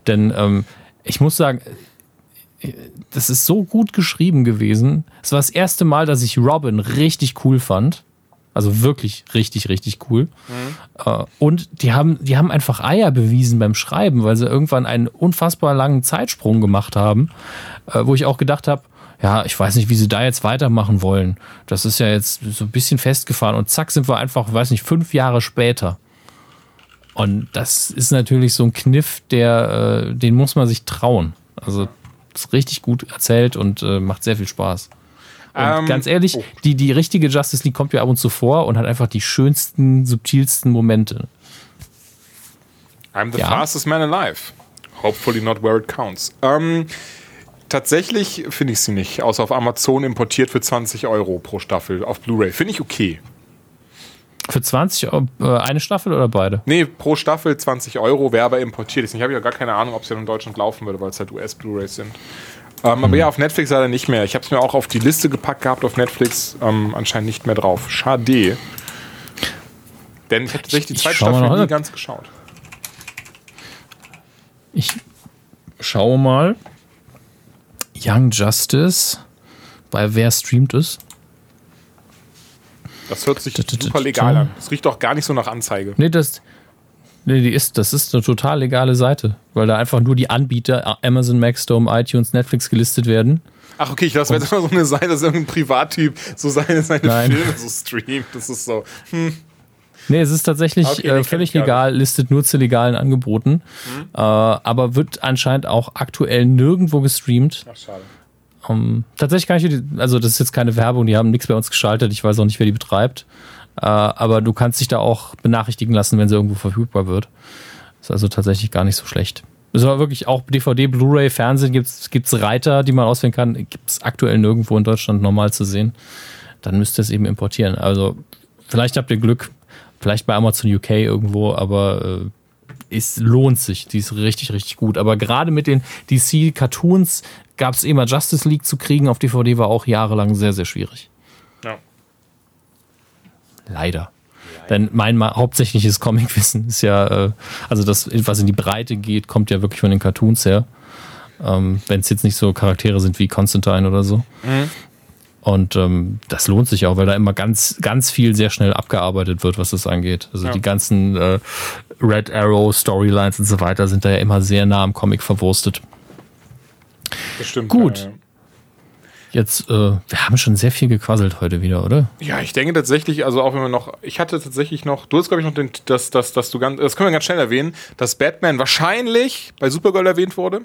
Denn ähm, ich muss sagen, das ist so gut geschrieben gewesen. Es war das erste Mal, dass ich Robin richtig cool fand. Also wirklich richtig, richtig cool. Mhm. Und die haben, die haben einfach Eier bewiesen beim Schreiben, weil sie irgendwann einen unfassbar langen Zeitsprung gemacht haben, äh, wo ich auch gedacht habe, ja, ich weiß nicht, wie sie da jetzt weitermachen wollen. Das ist ja jetzt so ein bisschen festgefahren und zack sind wir einfach, weiß nicht, fünf Jahre später. Und das ist natürlich so ein Kniff, der, äh, den muss man sich trauen. Also ist richtig gut erzählt und äh, macht sehr viel Spaß. Und ähm, ganz ehrlich, oh. die, die richtige Justice League kommt ja ab und zu vor und hat einfach die schönsten, subtilsten Momente. I'm the ja. fastest man alive. Hopefully not where it counts. Ähm, tatsächlich finde ich sie nicht, außer auf Amazon importiert für 20 Euro pro Staffel auf Blu-ray. Finde ich okay. Für 20 Euro äh, eine Staffel oder beide? Nee, pro Staffel 20 Euro, wäre aber importiert. Habe ich ja gar keine Ahnung, ob es ja in Deutschland laufen würde, weil es halt US-Blu-rays sind. Ähm, hm. Aber ja, auf Netflix leider nicht mehr. Ich habe es mir auch auf die Liste gepackt gehabt auf Netflix, ähm, anscheinend nicht mehr drauf. Schade. Denn ich habe tatsächlich die zweite Staffel nie ganz geschaut. Ich schaue mal. Young Justice. Bei wer streamt es? Das hört sich super legal an. Das riecht doch gar nicht so nach Anzeige. Nee, das, nee, die ist, das ist eine total legale Seite, weil da einfach nur die Anbieter Amazon, Maxdome, iTunes, Netflix gelistet werden. Ach, okay, ich dachte, es wäre so eine Seite, dass irgendein Privattyp so seine, seine Filme so streamt. Das ist so, hm. Nee, es ist tatsächlich okay, äh, völlig legal, listet nur zu legalen Angeboten, mhm. äh, aber wird anscheinend auch aktuell nirgendwo gestreamt. Ach, schade. Um, ähm, tatsächlich kann ich, also das ist jetzt keine Werbung, die haben nichts bei uns geschaltet, ich weiß auch nicht, wer die betreibt. Uh, aber du kannst dich da auch benachrichtigen lassen, wenn sie irgendwo verfügbar wird. Ist also tatsächlich gar nicht so schlecht. Es war wirklich auch DVD, Blu-ray, Fernsehen gibt es Reiter, die man auswählen kann. Gibt es aktuell nirgendwo in Deutschland normal zu sehen. Dann müsst ihr es eben importieren. Also vielleicht habt ihr Glück, vielleicht bei Amazon UK irgendwo, aber äh, es lohnt sich. Die ist richtig, richtig gut. Aber gerade mit den DC-Cartoons gab es immer Justice League zu kriegen auf DVD, war auch jahrelang sehr, sehr schwierig. Ja. Leider. Denn mein hauptsächliches Comicwissen ist ja, äh, also das, was in die Breite geht, kommt ja wirklich von den Cartoons her. Ähm, Wenn es jetzt nicht so Charaktere sind wie Constantine oder so. Mhm. Und ähm, das lohnt sich auch, weil da immer ganz, ganz viel sehr schnell abgearbeitet wird, was das angeht. Also ja. die ganzen äh, Red Arrow Storylines und so weiter sind da ja immer sehr nah am Comic verwurstet. Das stimmt. Gut. Ja. Jetzt, äh, wir haben schon sehr viel gequasselt heute wieder, oder? Ja, ich denke tatsächlich, also auch wenn wir noch, ich hatte tatsächlich noch, du hast glaube ich noch den, das, das, das du ganz, das können wir ganz schnell erwähnen, dass Batman wahrscheinlich bei Supergirl erwähnt wurde.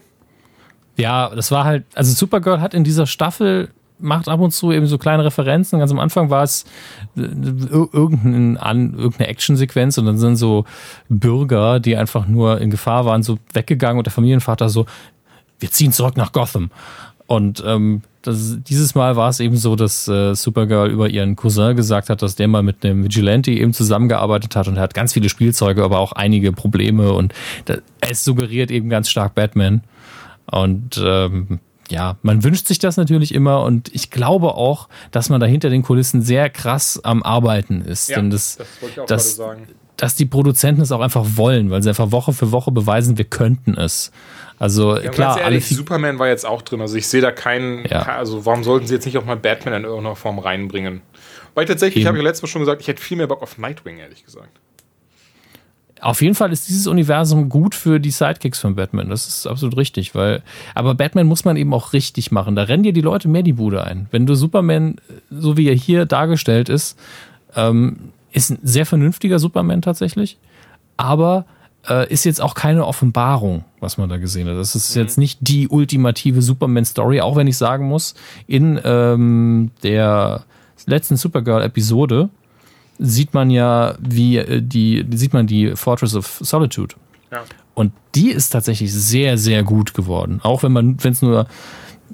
Ja, das war halt, also Supergirl hat in dieser Staffel macht ab und zu eben so kleine Referenzen. Ganz am Anfang war es äh, irgendein, an, irgendeine Actionsequenz und dann sind so Bürger, die einfach nur in Gefahr waren, so weggegangen und der Familienvater so, wir ziehen zurück nach Gotham. Und ähm, das, dieses Mal war es eben so, dass äh, Supergirl über ihren Cousin gesagt hat, dass der mal mit einem Vigilante eben zusammengearbeitet hat und er hat ganz viele Spielzeuge, aber auch einige Probleme und das, es suggeriert eben ganz stark Batman. Und ähm, ja, man wünscht sich das natürlich immer und ich glaube auch, dass man da hinter den Kulissen sehr krass am Arbeiten ist. Ja, Denn das, das wollte ich auch das, gerade sagen. Dass die Produzenten es auch einfach wollen, weil sie einfach Woche für Woche beweisen, wir könnten es. Also ja, klar, ehrlich, Superman war jetzt auch drin. Also ich sehe da keinen. Ja. Also warum sollten sie jetzt nicht auch mal Batman in irgendeiner Form reinbringen? Weil tatsächlich, habe ich ja letztes Mal schon gesagt, ich hätte viel mehr Bock auf Nightwing, ehrlich gesagt. Auf jeden Fall ist dieses Universum gut für die Sidekicks von Batman. Das ist absolut richtig, weil. Aber Batman muss man eben auch richtig machen. Da rennen dir die Leute mehr die Bude ein. Wenn du Superman, so wie er hier dargestellt ist, ähm, ist ein sehr vernünftiger Superman tatsächlich, aber äh, ist jetzt auch keine Offenbarung, was man da gesehen hat. Das ist mhm. jetzt nicht die ultimative Superman-Story, auch wenn ich sagen muss, in ähm, der letzten Supergirl-Episode sieht man ja, wie äh, die, sieht man die Fortress of Solitude. Ja. Und die ist tatsächlich sehr, sehr gut geworden. Auch wenn man, wenn es nur,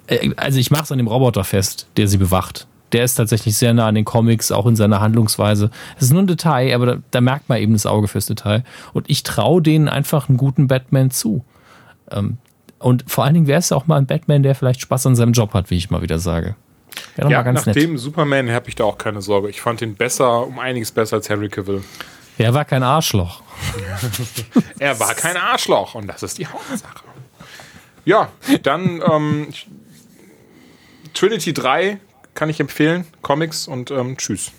äh, also ich mache es an dem Roboter fest, der sie bewacht. Der ist tatsächlich sehr nah an den Comics, auch in seiner Handlungsweise. Es ist nur ein Detail, aber da, da, merkt man eben das Auge fürs Detail. Und ich traue denen einfach einen guten Batman zu. Ähm, Und vor allen Dingen wäre es auch mal ein Batman, der vielleicht Spaß an seinem Job hat, wie ich mal wieder sage. Ja, ja nach nett. dem Superman habe ich da auch keine Sorge. Ich fand ihn besser, um einiges besser als Henry Cavill. Er war kein Arschloch. er war kein Arschloch und das ist die Hauptsache. Ja, dann ähm, Trinity 3 kann ich empfehlen. Comics und ähm, tschüss.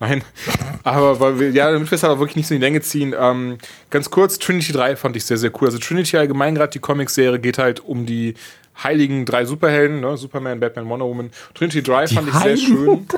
Nein, aber weil wir, ja, damit wir es aber wirklich nicht so in die Länge ziehen. Ähm, ganz kurz, Trinity 3 fand ich sehr, sehr cool. Also Trinity allgemein, gerade die Comics-Serie, geht halt um die heiligen drei Superhelden, ne? Superman, Batman, Wonder Woman. Trinity 3 fand ich sehr schön.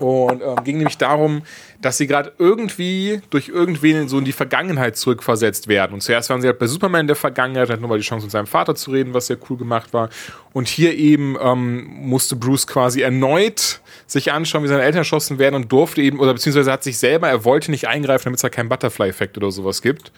Und ähm, ging nämlich darum, dass sie gerade irgendwie durch irgendwen so in die Vergangenheit zurückversetzt werden. Und zuerst waren sie halt bei Superman in der Vergangenheit, hatten nur mal die Chance, mit seinem Vater zu reden, was sehr cool gemacht war. Und hier eben ähm, musste Bruce quasi erneut sich anschauen, wie seine Eltern erschossen werden und durfte eben, oder beziehungsweise hat sich selber, er wollte nicht eingreifen, damit es da keinen Butterfly-Effekt oder sowas gibt.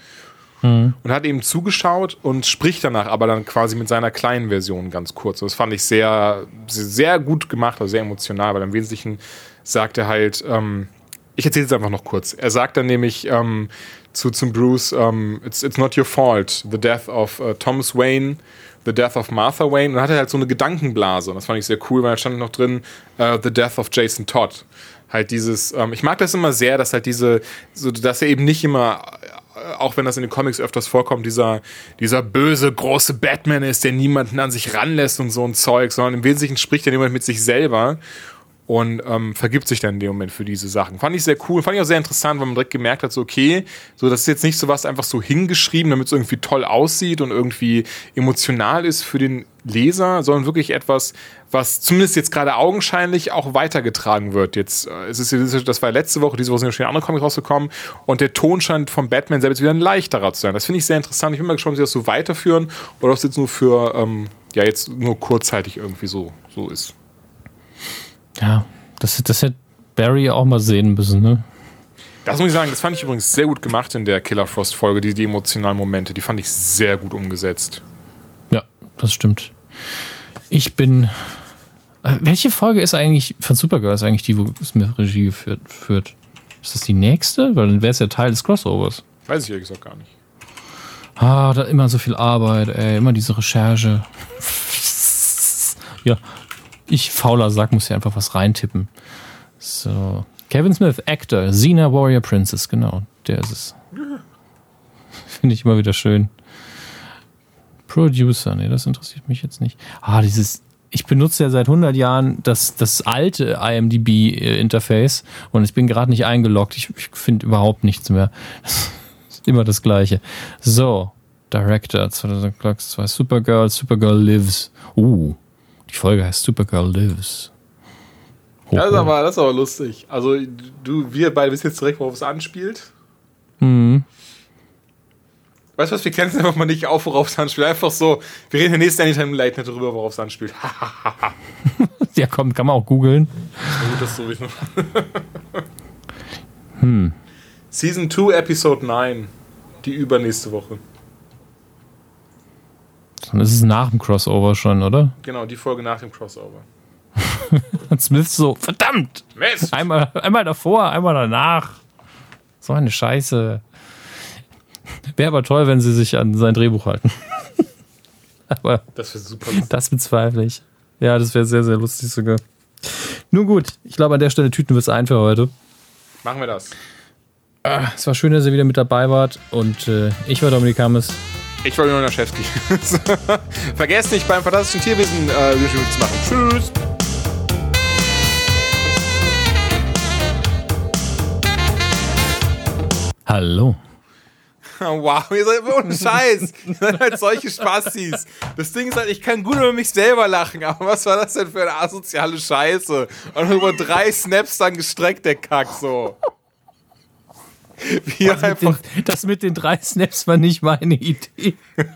Mhm. Und hat eben zugeschaut und spricht danach aber dann quasi mit seiner kleinen Version ganz kurz. Das fand ich sehr, sehr gut gemacht, also sehr emotional, weil im Wesentlichen sagt er halt, ähm, ich erzähle es einfach noch kurz. Er sagt dann nämlich ähm, zu zum Bruce, ähm, it's, it's not your fault, the death of uh, Thomas Wayne, the death of Martha Wayne. Und dann hat er halt so eine Gedankenblase. Und das fand ich sehr cool, weil da stand noch drin, uh, the death of Jason Todd. Halt dieses, ähm, ich mag das immer sehr, dass halt diese, so, dass er eben nicht immer auch wenn das in den Comics öfters vorkommt, dieser, dieser böse, große Batman ist, der niemanden an sich ranlässt und so ein Zeug, sondern im Wesentlichen spricht er jemand mit sich selber und ähm, vergibt sich dann in dem Moment für diese Sachen. Fand ich sehr cool, fand ich auch sehr interessant, weil man direkt gemerkt hat, so okay, so das ist jetzt nicht so was einfach so hingeschrieben, damit es irgendwie toll aussieht und irgendwie emotional ist für den Leser, sondern wirklich etwas, was zumindest jetzt gerade augenscheinlich auch weitergetragen wird. Jetzt, äh, es ist, das war letzte Woche, diese Woche sind ja schon andere Comics rausgekommen und der Ton scheint vom Batman selbst wieder ein leichterer zu sein. Das finde ich sehr interessant. Ich bin mal gespannt, ob sie das so weiterführen oder ob es jetzt nur für, ähm, ja, jetzt nur kurzzeitig irgendwie so, so ist. Ja, das, das hätte Barry auch mal sehen müssen, ne? Das muss ich sagen, das fand ich übrigens sehr gut gemacht in der Killer Frost Folge, die, die emotionalen Momente, die fand ich sehr gut umgesetzt. Ja, das stimmt. Ich bin. Äh, welche Folge ist eigentlich von Supergirl ist eigentlich die, wo Smith Regie geführt, führt? Ist das die nächste? Weil dann wäre es ja Teil des Crossovers. Weiß ich ehrlich gesagt gar nicht. Ah, da immer so viel Arbeit, ey, immer diese Recherche. ja, ich, fauler Sack, muss hier einfach was reintippen. So. Kevin Smith, Actor, Xena Warrior Princess, genau, der ist es. Finde ich immer wieder schön. Producer, nee, das interessiert mich jetzt nicht. Ah, dieses, ich benutze ja seit 100 Jahren das, das alte IMDb-Interface und ich bin gerade nicht eingeloggt. Ich, ich finde überhaupt nichts mehr. immer das Gleiche. So, Director, 2002, Supergirl, Supergirl Lives. Uh, die Folge heißt Supergirl Lives. Hoch, das, ist aber, das ist aber lustig. Also, du, wir beide wissen jetzt direkt, worauf es anspielt. Mhm. Weißt du was, wir kennen es einfach mal nicht auf, worauf es anspielt. Einfach so, wir reden in der nächsten Anytime Night darüber, worauf es anspielt. ja, komm, kann man auch googeln. gut, noch. hm. Season 2, Episode 9. Die übernächste Woche. Dann ist es nach dem Crossover schon, oder? Genau, die Folge nach dem Crossover. Und Smith so, verdammt! Mist. Einmal, einmal davor, einmal danach. So eine Scheiße. Wäre aber toll, wenn sie sich an sein Drehbuch halten. aber das wäre super. Lustig. Das bezweifle ich. Ja, das wäre sehr, sehr lustig sogar. Nun gut, ich glaube, an der Stelle tüten wir es ein für heute. Machen wir das. Ah, es war schön, dass ihr wieder mit dabei wart. Und äh, ich war Dominik Hammes. Ich war Jonas Schewski. Vergesst nicht beim Fantastischen Tierwesen äh, zu machen. Tschüss. Hallo. Wow, ihr seid ohne Scheiß. Ihr seid halt solche Spastis. Das Ding ist halt, ich kann gut über mich selber lachen, aber was war das denn für eine asoziale Scheiße? Und über drei Snaps dann gestreckt, der Kack so. Wie das, einfach mit den, das mit den drei Snaps war nicht meine Idee.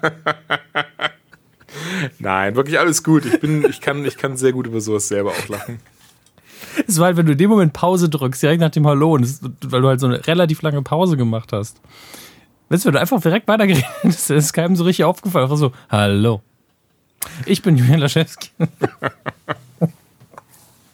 Nein, wirklich alles gut. Ich, bin, ich, kann, ich kann sehr gut über sowas selber auch lachen. Es war halt, wenn du in dem Moment Pause drückst, direkt nach dem Hallo, ist, weil du halt so eine relativ lange Pause gemacht hast. Weißt du, wenn du einfach direkt weitergeredet hast, ist keinem so richtig aufgefallen. Einfach so, Hallo. Ich bin Julian Laschewski.